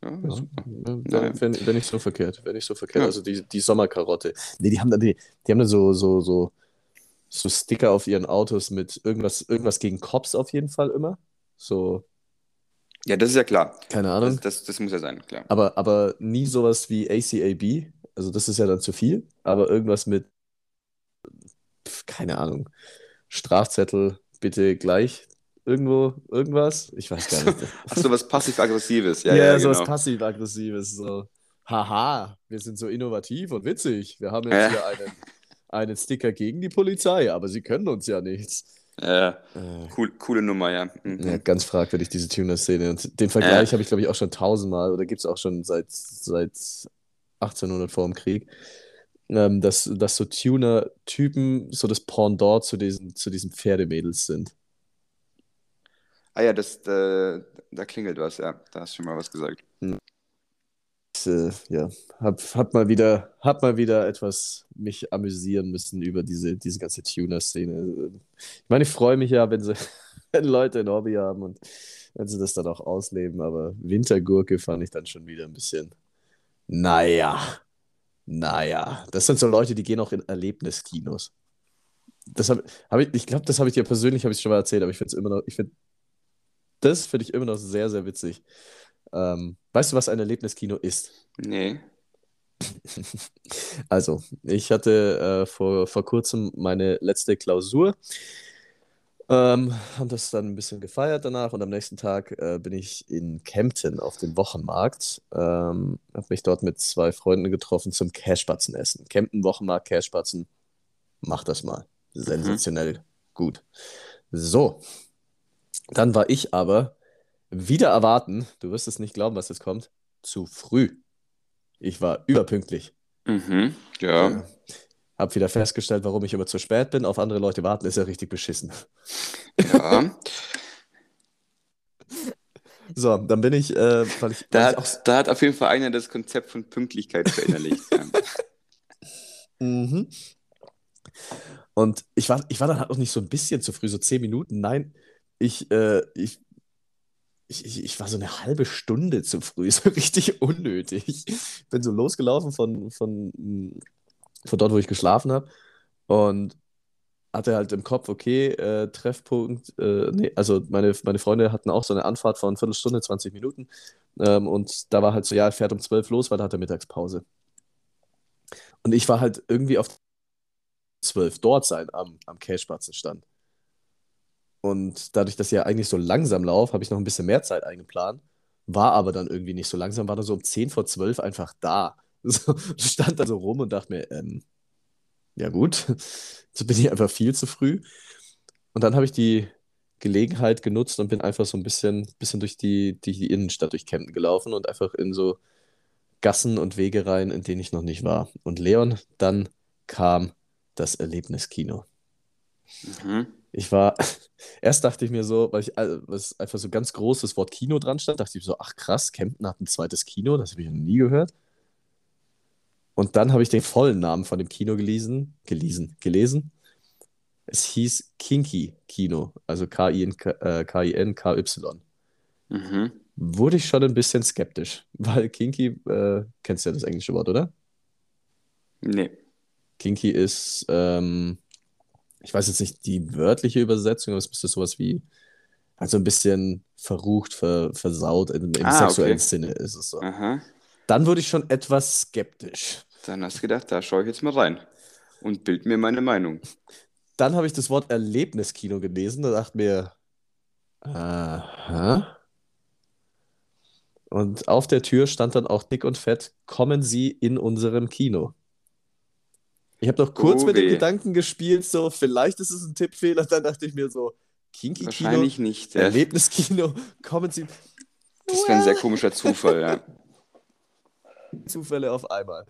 Ja, ja. wär, wär nicht so verkehrt. Wäre nicht so verkehrt. Ja. Also die, die Sommerkarotte. Nee, die haben da, die, die haben da so, so, so, so Sticker auf ihren Autos mit irgendwas, irgendwas gegen Cops auf jeden Fall immer. So, Ja, das ist ja klar. keine Ahnung. Das, das, das muss ja sein, klar. Aber, aber nie sowas wie ACAB. Also das ist ja dann zu viel. Aber irgendwas mit, keine Ahnung, Strafzettel bitte gleich irgendwo irgendwas. Ich weiß gar nicht. [laughs] Ach so, was passiv-aggressives. Ja, Ja, ja, sowas genau. passiv-aggressives. So, haha, wir sind so innovativ und witzig. Wir haben jetzt Ja. hier einen, einen Sticker gegen die Polizei, aber sie können uns ja nichts. Ja, Äh, cool, coole Nummer, ja. Mhm. ja, ganz fragwürdig, diese Tuner-Szene. Und den Vergleich habe ich, glaube ich, auch schon tausendmal oder gibt es auch schon seit, seit 1800 vor dem Krieg, ähm, dass, dass so Tuner-Typen so das Pendant zu diesen, zu diesen Pferdemädels sind. Ah ja, das, äh, da klingelt was, ja. Da hast du schon mal was gesagt. Ich, äh, ja, hab, hab mal wieder, hab mal wieder etwas mich amüsieren müssen über diese, diese ganze Tuner-Szene. Ich meine, ich freue mich ja, wenn sie, [laughs] wenn Leute ein Hobby haben und wenn sie das dann auch ausleben, aber Wintergurke fand ich dann schon wieder ein bisschen, naja, naja. Das sind so Leute, die gehen auch in Erlebniskinos. Das hab, hab ich, ich glaube, das habe ich dir persönlich, ich schon mal erzählt, aber ich finde es immer noch, ich finde, das finde ich immer noch sehr, sehr witzig. Ähm, weißt du, was ein Erlebniskino ist? Nee. [laughs] Also, ich hatte äh, vor, vor kurzem meine letzte Klausur. Ähm, haben das dann ein bisschen gefeiert danach und am nächsten Tag äh, bin ich in Kempten auf dem Wochenmarkt. Ähm, habe mich dort mit zwei Freunden getroffen zum Cashbatzen essen. Kempten Wochenmarkt, Cashbatzen, mach das mal. Sensationell gut. So, dann war ich aber wieder erwarten, du wirst es nicht glauben, was jetzt kommt, zu früh. Ich war überpünktlich. Mhm, ja. Ja. Hab wieder festgestellt, warum ich immer zu spät bin. Auf andere Leute warten ist ja richtig beschissen. Ja. So, dann bin ich, äh, weil ich, Da weil ich auch. hat, da hat auf jeden Fall einer das Konzept von Pünktlichkeit verinnerlicht. ja. Mhm. Und ich war, ich war dann halt auch nicht so ein bisschen zu früh, so zehn Minuten. Nein, ich, äh, ich, ich, ich, war so eine halbe Stunde zu früh, [laughs] so richtig unnötig. Ich bin so losgelaufen von, von, mm, von dort, wo ich geschlafen habe und hatte halt im Kopf, okay, äh, Treffpunkt, äh, nee, also meine, meine Freunde hatten auch so eine Anfahrt von Viertelstunde, 20 Minuten ähm, und da war halt so, ja, fährt um 12 los, weil da hat er Mittagspause. Und ich war halt irgendwie auf 12 dort sein am, am Cashbatzenstand. Und dadurch, dass ich ja eigentlich so langsam laufe, habe ich noch ein bisschen mehr Zeit eingeplant. War aber dann irgendwie nicht so langsam, war dann so um 10 vor 12 einfach da. [laughs] So, stand da so rum und dachte mir, ähm, ja gut, [laughs] jetzt bin ich einfach viel zu früh. Und dann habe ich die Gelegenheit genutzt und bin einfach so ein bisschen, bisschen durch die, die, die Innenstadt durch Kempten gelaufen und einfach in so Gassen und Wege rein, in denen ich noch nicht war. Und Leon, dann kam das Erlebniskino. Mhm. Ich war, [laughs] erst dachte ich mir so, weil ich äh, was einfach so ganz großes Wort Kino dran stand, dachte ich so, ach krass, Kempten hat ein zweites Kino, das habe ich noch nie gehört. Und dann habe ich den vollen Namen von dem Kino gelesen, gelesen, gelesen. Es hieß Kinky Kino, also K-I-N-K-Y. Mhm. Wurde ich schon ein bisschen skeptisch, [laughs] weil Kinky, äh, kennst du ja das englische Wort, oder? Nee. Kinky ist, ähm, ich weiß jetzt nicht die wörtliche Übersetzung, aber es müsste sowas wie, also ein bisschen verrucht, ver, versaut im, im Ah, sexuellen okay. Sinne ist es so. Aha. Dann wurde ich schon etwas skeptisch. Dann hast du gedacht, da schaue ich jetzt mal rein und bild mir meine Meinung. Dann habe ich das Wort Erlebniskino gelesen und dachte mir, aha. Und auf der Tür stand dann auch dick und fett, kommen Sie in unserem Kino. Ich habe noch kurz Oh mit dem. Gedanken gespielt, so vielleicht ist es ein Tippfehler. Dann dachte ich mir so, Kinky-Kino, Wahrscheinlich nicht. Ja. Erlebniskino, kommen Sie. Das wäre ein sehr komischer Zufall, ja. [laughs] Zufälle auf einmal.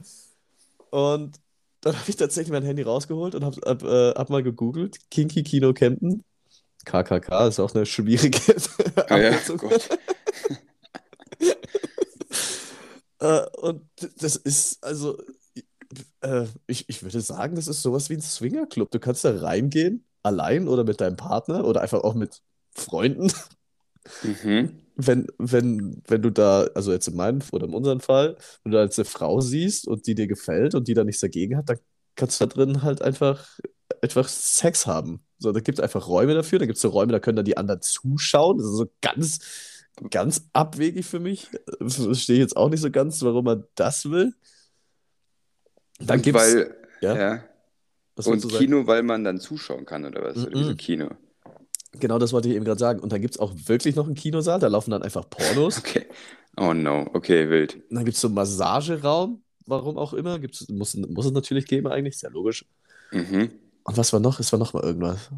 Und dann habe ich tatsächlich mein Handy rausgeholt und habe hab, äh, hab mal gegoogelt. Kinky Kino Kempten. KKK ist auch eine schwierige Ah, [laughs] ja. Gott. [laughs] Äh, und das ist, also, äh, ich, ich würde sagen, das ist sowas wie ein Swingerclub. Du kannst da reingehen, allein oder mit deinem Partner oder einfach auch mit Freunden. Mhm. Wenn, wenn, wenn du da, also jetzt in meinem oder in unserem Fall, wenn du da jetzt eine Frau siehst und die dir gefällt und die da nichts dagegen hat, dann kannst du da drin halt einfach, einfach Sex haben. So, da gibt es einfach Räume dafür, da gibt es so Räume, da können dann die anderen zuschauen. Das ist so ganz, ganz abwegig für mich. Verstehe ich jetzt auch nicht so ganz, warum man das will. Dann gibt's, weil, ja, ja. Und du sagen? Kino, weil man dann zuschauen kann, oder was? Oder wieso Mhm. Kino? Genau das wollte ich eben gerade sagen. Und dann gibt es auch wirklich noch einen Kinosaal, da laufen dann einfach Pornos. [laughs] Okay. Oh no, okay, wild. Und dann gibt es so einen Massageraum, warum auch immer. Gibt's, muss, muss es natürlich geben, eigentlich, ist ja logisch. Mhm. Und was war noch? Es war noch mal irgendwas.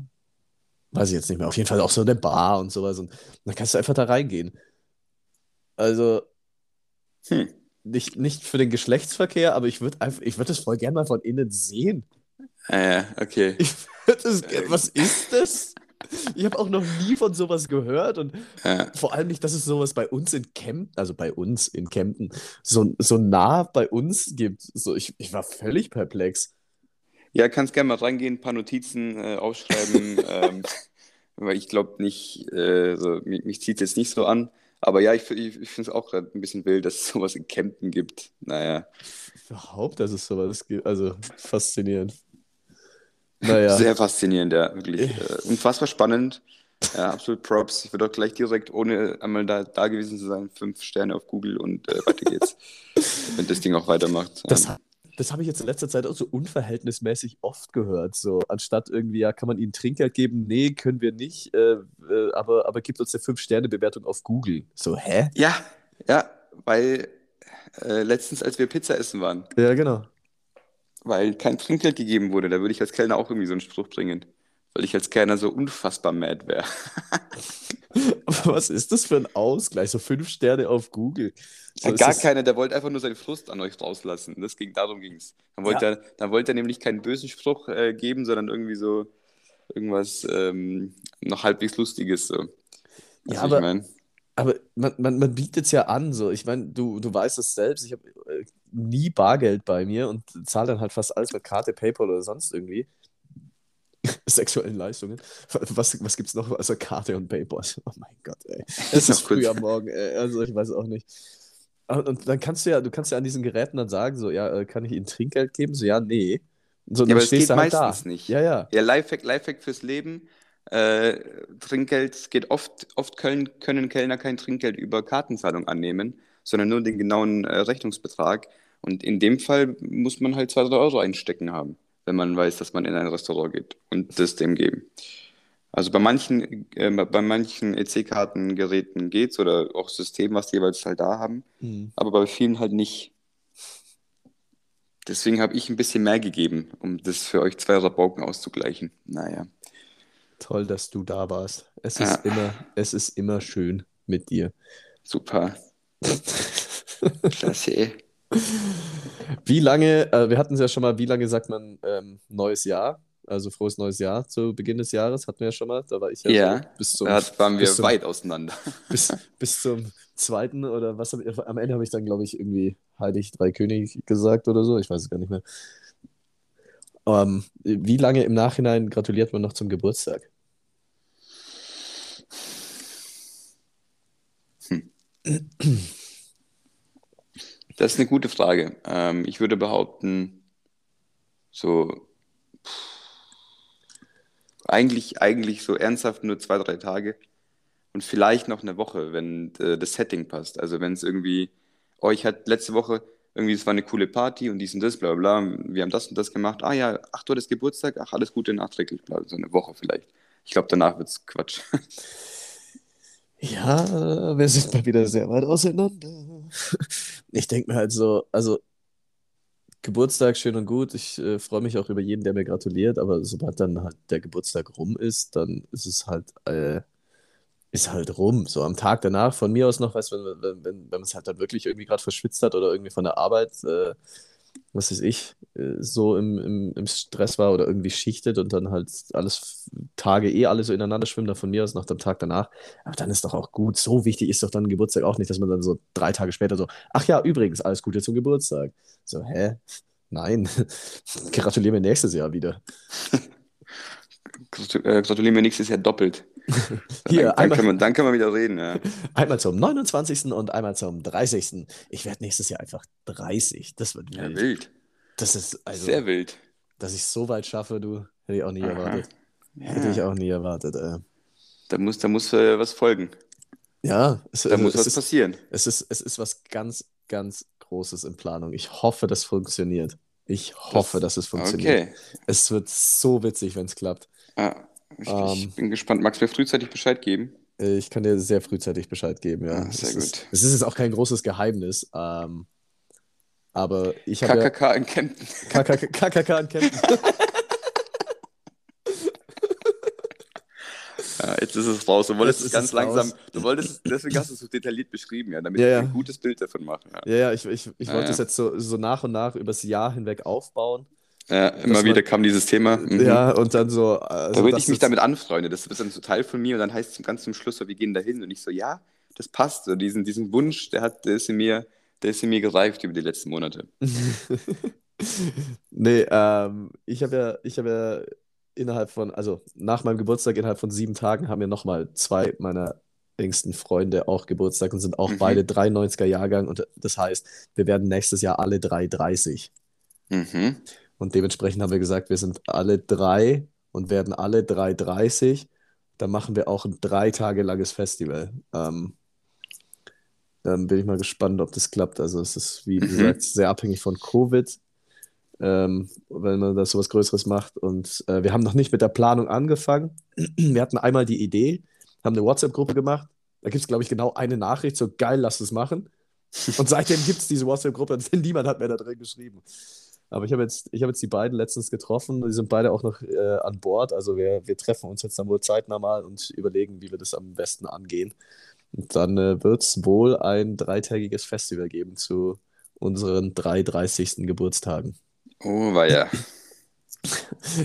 Weiß ich jetzt nicht mehr. Auf jeden Fall auch so eine Bar und sowas. Und dann kannst du einfach da reingehen. Also, Hm. Nicht, nicht für den Geschlechtsverkehr, aber ich würde einfach, ich würde das voll gerne mal von innen sehen. Äh, okay. Ich würd das, was ist das? Ich habe auch noch nie von sowas gehört und Ja. vor allem nicht, dass es sowas bei uns in Kempten, also bei uns in Kempten, so, so nah bei uns gibt. So, ich, ich war völlig perplex. Ja, kannst gerne mal reingehen, ein paar Notizen äh, aufschreiben, [laughs] ähm, weil ich glaube nicht, äh, so, mich, mich zieht es jetzt nicht so an. Aber ja, ich, ich, ich finde es auch gerade ein bisschen wild, dass es sowas in Kempten gibt. Naja, Überhaupt, dass es sowas gibt. Also faszinierend. Naja. sehr faszinierend, ja, wirklich. Äh, unfassbar spannend. Ja, absolut Props. Ich würde auch gleich direkt, ohne einmal da, da gewesen zu sein, fünf Sterne auf Google und äh, weiter geht's. [laughs] wenn das Ding auch weitermacht. Das, Ähm, das habe ich jetzt in letzter Zeit auch so unverhältnismäßig oft gehört. So, anstatt irgendwie, ja, kann man ihnen Trinkgeld geben? Nee, können wir nicht. Äh, äh, aber, aber gibt uns eine 5-Sterne-Bewertung auf Google. So, hä? ja, ja, weil äh, letztens, als wir Pizza essen waren, Ja, genau. weil kein Trinkgeld gegeben wurde, da würde ich als Kellner auch irgendwie so einen Spruch bringen. Weil ich als Kellner so unfassbar mad wäre. Aber [laughs] was ist das für ein Ausgleich? So 5 Sterne auf Google. So, Ja, gar das- keiner, der wollte einfach nur seinen Frust an euch rauslassen. Das ging, darum ging es. Dann wollte, er, dann wollte er nämlich keinen bösen Spruch äh, geben, sondern irgendwie so irgendwas ähm, noch halbwegs Lustiges. So. Ja, aber- ich mein? Aber man, man, man bietet es ja an. So. Ich meine, du, du weißt es selbst. Ich habe äh, nie Bargeld bei mir und zahle dann halt fast alles mit Karte, PayPal oder sonst irgendwie. [laughs] Sexuellen Leistungen. Was, was gibt es noch außer Karte und PayPal? [laughs] Oh mein Gott, ey. Es ist früh am Morgen, ey. Also ich weiß auch nicht. Und, dann kannst du ja, du kannst ja an diesen Geräten dann sagen, so, ja, äh, kann ich Ihnen Trinkgeld geben? So, ja, nee. So, Ja, aber es geht halt meistens da. nicht. Ja, ja. Ja, Lifehack, Lifehack fürs Leben. Äh, Trinkgeld, geht oft, oft können, können Kellner kein Trinkgeld über Kartenzahlung annehmen, sondern nur den genauen äh, Rechnungsbetrag. Und in dem Fall muss man halt 200 Euro einstecken haben, wenn man weiß, dass man in ein Restaurant geht und das dem geben. Also bei manchen, äh, bei manchen EC-Kartengeräten geht's oder auch System, was die jeweils halt da haben, Hm. aber bei vielen halt nicht. Deswegen habe ich ein bisschen mehr gegeben, um das für euch zwei Rabauken auszugleichen. Naja. Toll, dass du da warst. Es Ja. ist immer, es ist immer schön mit dir. Super. [laughs] Klasse. Wie lange, äh, wir hatten es ja schon mal, wie lange sagt man ähm, neues Jahr? Also frohes neues Jahr zu Beginn des Jahres, hatten wir ja schon mal. Da war ich ja, Ja, so bis zum, Da waren wir zum, weit auseinander. [laughs] bis, bis zum zweiten oder was am Ende habe ich dann, glaube ich, irgendwie Heilig Drei König gesagt oder so. Ich weiß es gar nicht mehr. Ähm, wie lange im Nachhinein gratuliert man noch zum Geburtstag? [clears throat] Das ist eine gute Frage. Ähm, ich würde behaupten, so eigentlich, eigentlich so ernsthaft nur zwei, drei Tage und vielleicht noch eine Woche, wenn äh, das Setting passt. Also wenn es irgendwie, oh, ich hatte letzte Woche irgendwie, es war eine coole Party und dies und das, bla bla, bla, wir haben das und das gemacht. Ah ja, ach, du hattest Geburtstag, ach, alles Gute nachträglich, bla, so eine Woche vielleicht. Ich glaube, danach wird es Quatsch. [laughs] Ja, wir sind mal wieder sehr weit auseinander. Ich denke mir halt so, also Geburtstag schön und gut. Ich äh, freue mich auch über jeden, der mir gratuliert, aber sobald dann halt der Geburtstag rum ist, dann ist es halt, äh, ist halt rum. So am Tag danach, von mir aus noch, weißt wenn, wenn, wenn, wenn man es halt dann wirklich irgendwie gerade verschwitzt hat oder irgendwie von der Arbeit, äh, was weiß ich, äh, so im, im, im Stress war oder irgendwie schichtet und dann halt alles Tage eh alle so ineinander schwimmen, dann von mir aus nach dem Tag danach. Aber dann ist doch auch gut. So wichtig ist doch dann Geburtstag auch nicht, dass man dann so drei Tage später so, ach ja, übrigens, alles Gute zum Geburtstag. So, hä? Nein. [laughs] Gratuliere mir nächstes Jahr wieder. [laughs] Äh, Gratulieren wir nächstes Jahr doppelt. [laughs] Hier, dann, dann, einmal- können wir, dann können wir wieder reden. Ja. [laughs] Einmal zum 29. und einmal zum 30. Ich werde nächstes Jahr einfach 30. Das wird Ja, wild. wild. Das ist also, Sehr wild. dass ich so weit schaffe, du, hätte ich auch nie Aha. erwartet. Hätte ich Ja. auch nie erwartet. Äh. Da muss, da muss äh, was folgen. Ja, es, Da muss es, was ist, passieren. es, ist, es ist was ganz, ganz Großes in Planung. Ich hoffe, das funktioniert. Ich hoffe, dass es funktioniert. Okay. Es wird so witzig, wenn es klappt. Ah, ich, Ähm. ich bin gespannt. Magst du mir frühzeitig Bescheid geben? Ich kann dir sehr frühzeitig Bescheid geben, ja. Ah, sehr es Ist, gut. es ist jetzt auch kein großes Geheimnis, ähm, aber ich habe ja KKK in Kempten. KKK KKK in Kempten. [laughs] Ja, jetzt ist es raus. Du wolltest Jetzt es ganz es langsam, raus. du wolltest es, deswegen hast du es so detailliert beschrieben, ja, damit Ja, wir ja. ein gutes Bild davon machen. Ja, Ja, ja, ich, ich, ich Ja, wollte ja. jetzt so, so nach und nach übers Jahr hinweg aufbauen. Ja immer man- wieder kam dieses Thema. Mhm. Ja, und dann so. Da Also würde das ich mich damit anfreunden. Das ist dann so Teil von mir und dann heißt es ganz zum Schluss so, wir gehen dahin und ich so, ja, das passt. So diesen, diesen Wunsch, der hat, der ist in mir, der ist in mir gereift über die letzten Monate. [laughs] Nee, ähm, ich habe ja, ich habe ja innerhalb von, also nach meinem Geburtstag, innerhalb von sieben Tagen, haben ja nochmal zwei meiner engsten Freunde auch Geburtstag und sind auch Mhm. beide 93er Jahrgang. Und das heißt, wir werden nächstes Jahr alle drei 30. Mhm. Und dementsprechend haben wir gesagt, wir sind alle drei und werden alle drei 30. Dann machen wir auch ein drei Tage langes Festival. Ähm, dann bin ich mal gespannt, ob das klappt. Also es ist, wie Mhm. gesagt, sehr abhängig von Covid, ähm, wenn man da sowas Größeres macht. Und äh, wir haben noch nicht mit der Planung angefangen. Wir hatten einmal die Idee, haben eine WhatsApp-Gruppe gemacht. Da gibt es, glaube ich, genau eine Nachricht, so geil, lass es machen. Und seitdem gibt es diese WhatsApp-Gruppe und [laughs] niemand hat mehr da drin geschrieben. Aber ich habe jetzt, ich hab jetzt die beiden letztens getroffen. Die sind beide auch noch äh, an Bord. Also wir, wir treffen uns jetzt dann wohl zeitnah mal und überlegen, wie wir das am besten angehen. Und dann äh, wird es wohl ein dreitägiges Festival geben zu unseren drei 30. Geburtstagen. Oh, war ja. [laughs]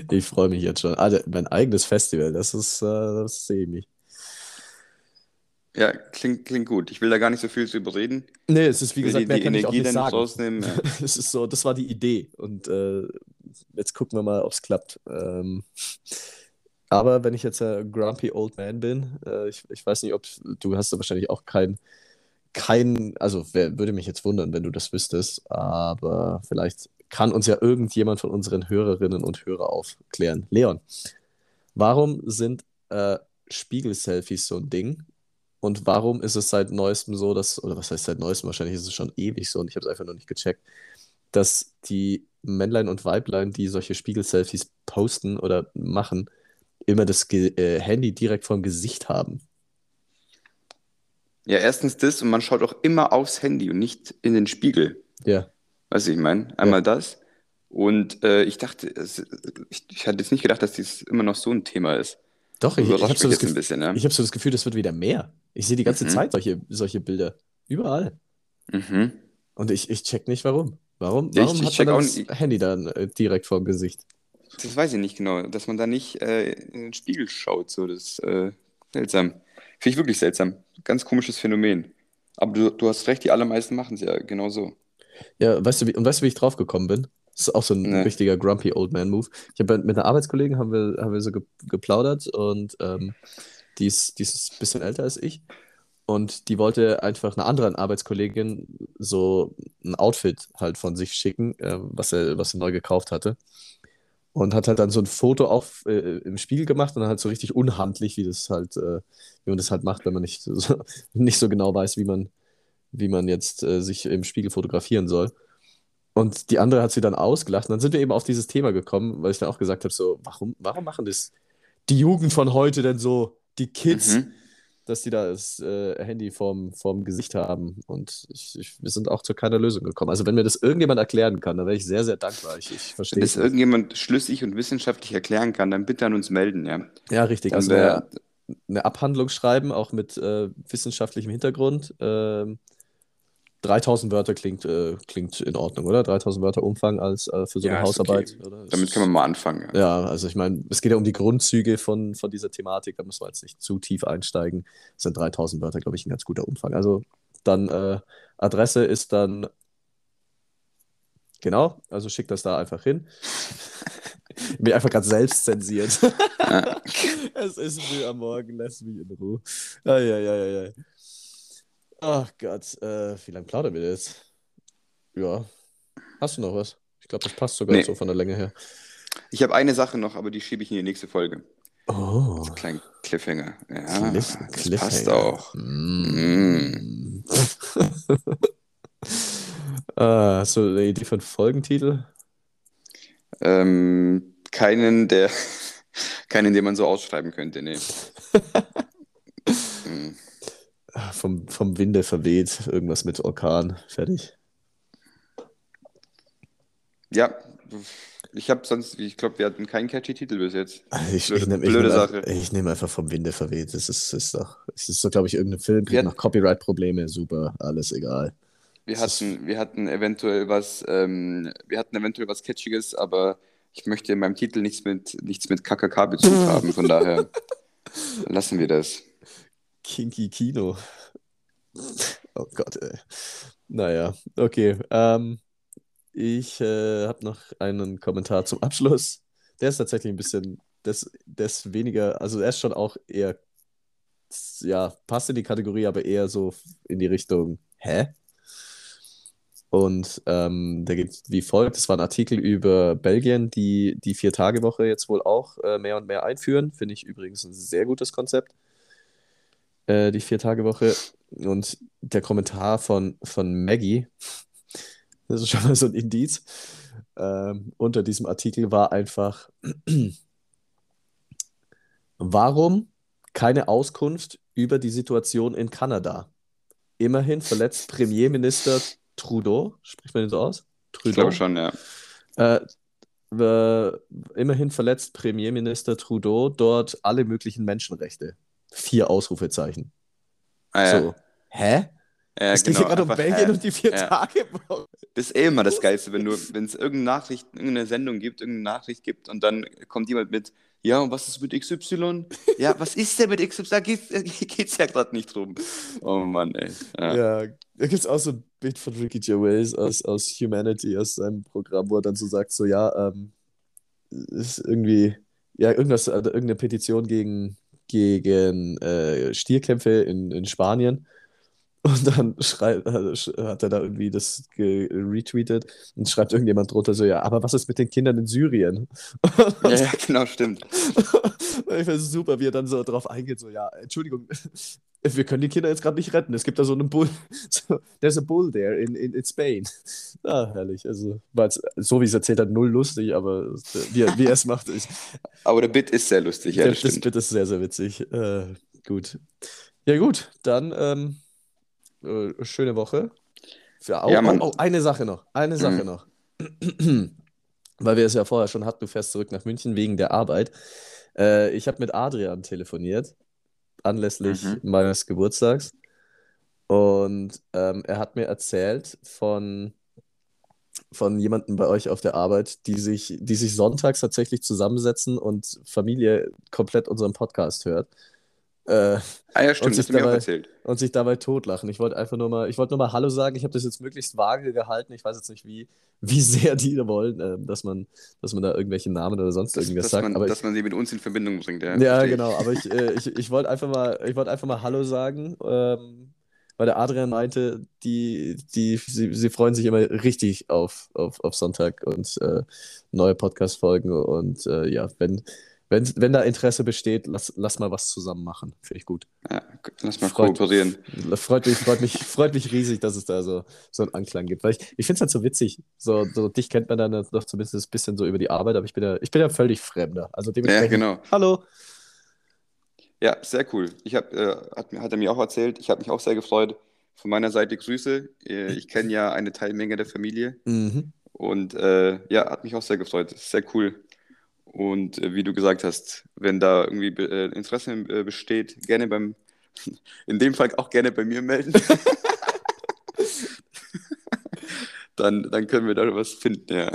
Ich freue mich jetzt schon. Also mein eigenes Festival, das ist, äh, das sehe ich mich. Ja, klingt, klingt gut. Ich will da gar nicht so viel drüber reden. Nee, es ist wie gesagt, die, mehr die kann ich auch Energie nicht sagen. rausnehmen. Ja. [laughs] Es ist so, das war die Idee und äh, jetzt gucken wir mal, ob es klappt. Ähm, aber wenn ich jetzt ein grumpy old man bin, äh, ich, ich weiß nicht, ob du hast da wahrscheinlich auch kein, kein, also wer, würde mich jetzt wundern, wenn du das wüsstest, aber vielleicht kann uns ja irgendjemand von unseren Hörerinnen und Hörern aufklären. Leon, warum sind äh, Spiegel-Selfies so ein Ding? Und warum ist es seit neuestem so, dass, oder was heißt seit neuestem, wahrscheinlich ist es schon ewig so und ich habe es einfach noch nicht gecheckt, dass die Männlein und Weiblein, die solche Spiegel-Selfies posten oder machen, immer das Ge äh, Handy direkt vorm Gesicht haben. ja, erstens das und man schaut auch immer aufs Handy und nicht in den Spiegel. Ja. Weißt du, ich meine? Einmal das. Und äh, ich dachte, es, ich, ich hatte jetzt nicht gedacht, dass dies immer noch so ein Thema ist. Doch, ich, ich habe so, das bisschen, ja. ich hab so das Gefühl, das wird wieder mehr. Ich sehe die ganze Mhm. Zeit solche, solche Bilder. Überall. Mhm. Und ich, ich check nicht, warum. Warum, Ja, ich- warum ich hat check man das. Handy dann äh, direkt vorm Gesicht? Das weiß ich nicht genau, dass man da nicht äh, in den Spiegel schaut. So, das ist äh, seltsam. Finde ich wirklich seltsam. Ganz komisches Phänomen. Aber du, du hast recht, die allermeisten machen es ja genau so. Ja, weißt du, wie, und weißt du, wie ich drauf gekommen bin? Das ist auch so ein Nee. richtiger grumpy old man Move. Ich habe mit einer Arbeitskollegen haben wir, haben wir so ge geplaudert und ähm, die ist, die ist ein bisschen älter als ich. Und die wollte einfach einer anderen Arbeitskollegin so ein Outfit halt von sich schicken, äh, was er, was sie neu gekauft hatte. Und hat halt dann so ein Foto auf, äh, im Spiegel gemacht und dann halt so richtig unhandlich, wie das halt, äh, wie man das halt macht, wenn man nicht [laughs] so, nicht so genau weiß, wie man, wie man jetzt äh, sich im Spiegel fotografieren soll. Und die andere hat sie dann ausgelacht. Und dann sind wir eben auf dieses Thema gekommen, weil ich dann auch gesagt habe: so, warum, warum machen das die Jugend von heute denn so, die Kids, Mhm. dass die da das äh, Handy vorm, vorm Gesicht haben? Und ich, ich, wir sind auch zu keiner Lösung gekommen. Also, wenn mir das irgendjemand erklären kann, dann wäre ich sehr, sehr dankbar. Ich, ich verstehe Wenn das irgendjemand schlüssig und wissenschaftlich erklären kann, dann bitte an uns melden, ja. Ja, richtig. Dann Also, wär, eine, eine Abhandlung schreiben, auch mit äh, wissenschaftlichem Hintergrund. Ähm, 3000 Wörter klingt, äh, klingt in Ordnung, oder? 3000 Wörter Umfang als äh, für so eine ja, okay. Hausarbeit, oder? Damit kann man mal anfangen. Ja. Ja, also ich meine, es geht ja um die Grundzüge von, von dieser Thematik, da müssen wir jetzt nicht zu tief einsteigen. Das sind 3000 Wörter, glaube ich, ein ganz guter Umfang. Also dann äh, Adresse ist dann, genau, also schickt das da einfach hin. [laughs] Mich einfach gerade selbst zensiert. Ja. [laughs] es ist früh am Morgen, lass mich in Ruhe. Eieieiei. Ach Gott, äh, wie lange plaudern wir jetzt? Ja. Hast du noch was? Ich glaube, das passt sogar Nee. so von der Länge her. Ich habe eine Sache noch, aber die schiebe ich in die nächste Folge. Oh. Kleinen Cliffhanger. Ja, Cliff, das passt Cliffhanger. auch. Mm. [laughs] ah, hast du eine Idee für einen Folgentitel? Ähm, keinen, der, [laughs] keinen, den man so ausschreiben könnte, nee. [laughs] Vom, vom Winde verweht, irgendwas mit Orkan, fertig. Ja, Ich habe sonst, ich glaube, wir hatten keinen catchy Titel bis jetzt. Ich, Blöde- ich nehme ich blöde nehm, Sache. einfach- ich nehm einfach vom Winde verweht. Das ist, ist doch, es ist so, glaube ich, irgendein Film, kriegt noch Copyright-Probleme, super, alles egal. Wir Das hatten, wir hatten eventuell was, ähm, wir hatten eventuell was Catchiges, aber ich möchte in meinem Titel nichts mit, nichts mit KKK-Bezug [laughs] haben, von daher lassen wir das. Kinky Kino. Oh Gott, ey. Naja, okay. Ähm, ich äh, habe noch einen Kommentar zum Abschluss. Der ist tatsächlich ein bisschen, das, das weniger, also er ist schon auch eher, ja, passt in die Kategorie, aber eher so in die Richtung, hä? Und ähm, der geht wie folgt: Das war ein Artikel über Belgien, die die Vier-Tage-Woche jetzt wohl auch äh, mehr und mehr einführen. Finde ich übrigens ein sehr gutes Konzept, äh, die Vier-Tage-Woche. Und der Kommentar von, von Maggie, das ist schon mal so ein Indiz, ähm, unter diesem Artikel war einfach: [clears throat] Warum keine Auskunft über die Situation in Kanada? Immerhin verletzt Premierminister Trudeau, spricht man den so aus? Ich Trudeau? glaube schon, ja. Äh, äh, immerhin verletzt Premierminister Trudeau dort alle möglichen Menschenrechte. Vier Ausrufezeichen. Ah, ja. So, hä? Ja, es geht genau, hier gerade um Belgien hä? und die vier Ja. Tage. Das ist eh immer das Geilste, wenn du, wenn es irgendeine Nachricht, irgendeine Sendung gibt, irgendeine Nachricht gibt und dann kommt jemand mit, ja, und was ist mit XY? Ja, was ist denn mit XY? Da geht es [laughs] ja gerade nicht drum. Oh Mann, ey. Ja. Ja, da gibt es auch so ein Bild von Ricky Gervais aus, aus Humanity, aus seinem Programm, wo er dann so sagt, so ja, ähm, ist irgendwie, ja, irgendwas, äh, irgendeine Petition gegen, gegen äh, Stierkämpfe in, in Spanien. Und dann schreit, äh, hat er da irgendwie das retweetet und schreibt irgendjemand drunter so, ja, aber was ist mit den Kindern in Syrien? [laughs] Ja, ja, genau, stimmt. [laughs] Ich finde es super, wie er dann so drauf eingeht, so, ja, Entschuldigung, wir können die Kinder jetzt gerade nicht retten. Es gibt da so einen Bull, [laughs] so, there's a bull there in, in, in Spain. [laughs] Ah, herrlich. Also, so wie es erzählt hat, null lustig, aber wie, er- wie er es macht, ich, Aber der Bit ist sehr lustig, ja, das das stimmt. Bit ist sehr, sehr witzig. Äh, gut. Ja, gut, dann ähm, äh, schöne Woche. Für, oh, Ja, Mann. oh, oh, eine Sache noch, eine Sache Mhm. noch. [clears throat] Weil wir es ja vorher schon hatten, du fährst zurück nach München wegen der Arbeit. Äh, ich habe mit Adrian telefoniert, anlässlich Mhm. meines Geburtstags. Und ähm, er hat mir erzählt von, von jemandem bei euch auf der Arbeit, die sich, die sich sonntags tatsächlich zusammensetzen und Familie komplett unseren Podcast hört. Äh, Ah ja, stimmt, sich mir auch dabei- erzählt. und sich dabei totlachen. Ich wollte einfach nur mal, ich wollte nur mal Hallo sagen. Ich habe das jetzt möglichst vage gehalten. Ich weiß jetzt nicht, wie, wie sehr die wollen, ähm, dass man, dass man da irgendwelche Namen oder sonst irgendwas dass, sagt. man, aber ich, dass man sie mit uns in Verbindung bringt, ja. ja, verstehe ich. genau. Aber ich, äh, ich, ich wollte einfach mal, ich wollte einfach mal Hallo sagen, ähm, weil der Adrian meinte, die, die, sie, sie freuen sich immer richtig auf, auf, auf Sonntag und äh, neue Podcast-Folgen. Und äh, ja, wenn, wenn, wenn da Interesse besteht, lass, lass mal was zusammen machen. Finde ich gut. Ja, lass mal Freut- kooperieren. Freut mich, freut mich, freut mich riesig, dass es da so, so einen Anklang gibt. Weil ich, ich finde es halt so witzig. So, so dich kennt man dann doch zumindest ein bisschen so über die Arbeit, aber ich bin ja, ich bin ja völlig Fremder. Also Ja, dementsprechend. genau. Hallo. Ja, sehr cool. Ich hab, äh, hat, hat er mir auch erzählt. Ich habe mich auch sehr gefreut. Von meiner Seite Grüße. Äh, Ich kenne ja eine Teilmenge der Familie Mhm. und äh, ja, hat mich auch sehr gefreut. Sehr cool. Und äh, wie du gesagt hast, wenn da irgendwie äh, Interesse äh, besteht, gerne beim, [laughs] in dem Fall auch gerne bei mir melden. [laughs] Dann, dann können wir da was finden, ja.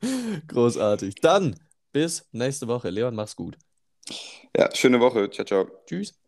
[laughs] Großartig. Dann bis nächste Woche. Leon, mach's gut. Ja, schöne Woche. Ciao, ciao. Tschüss.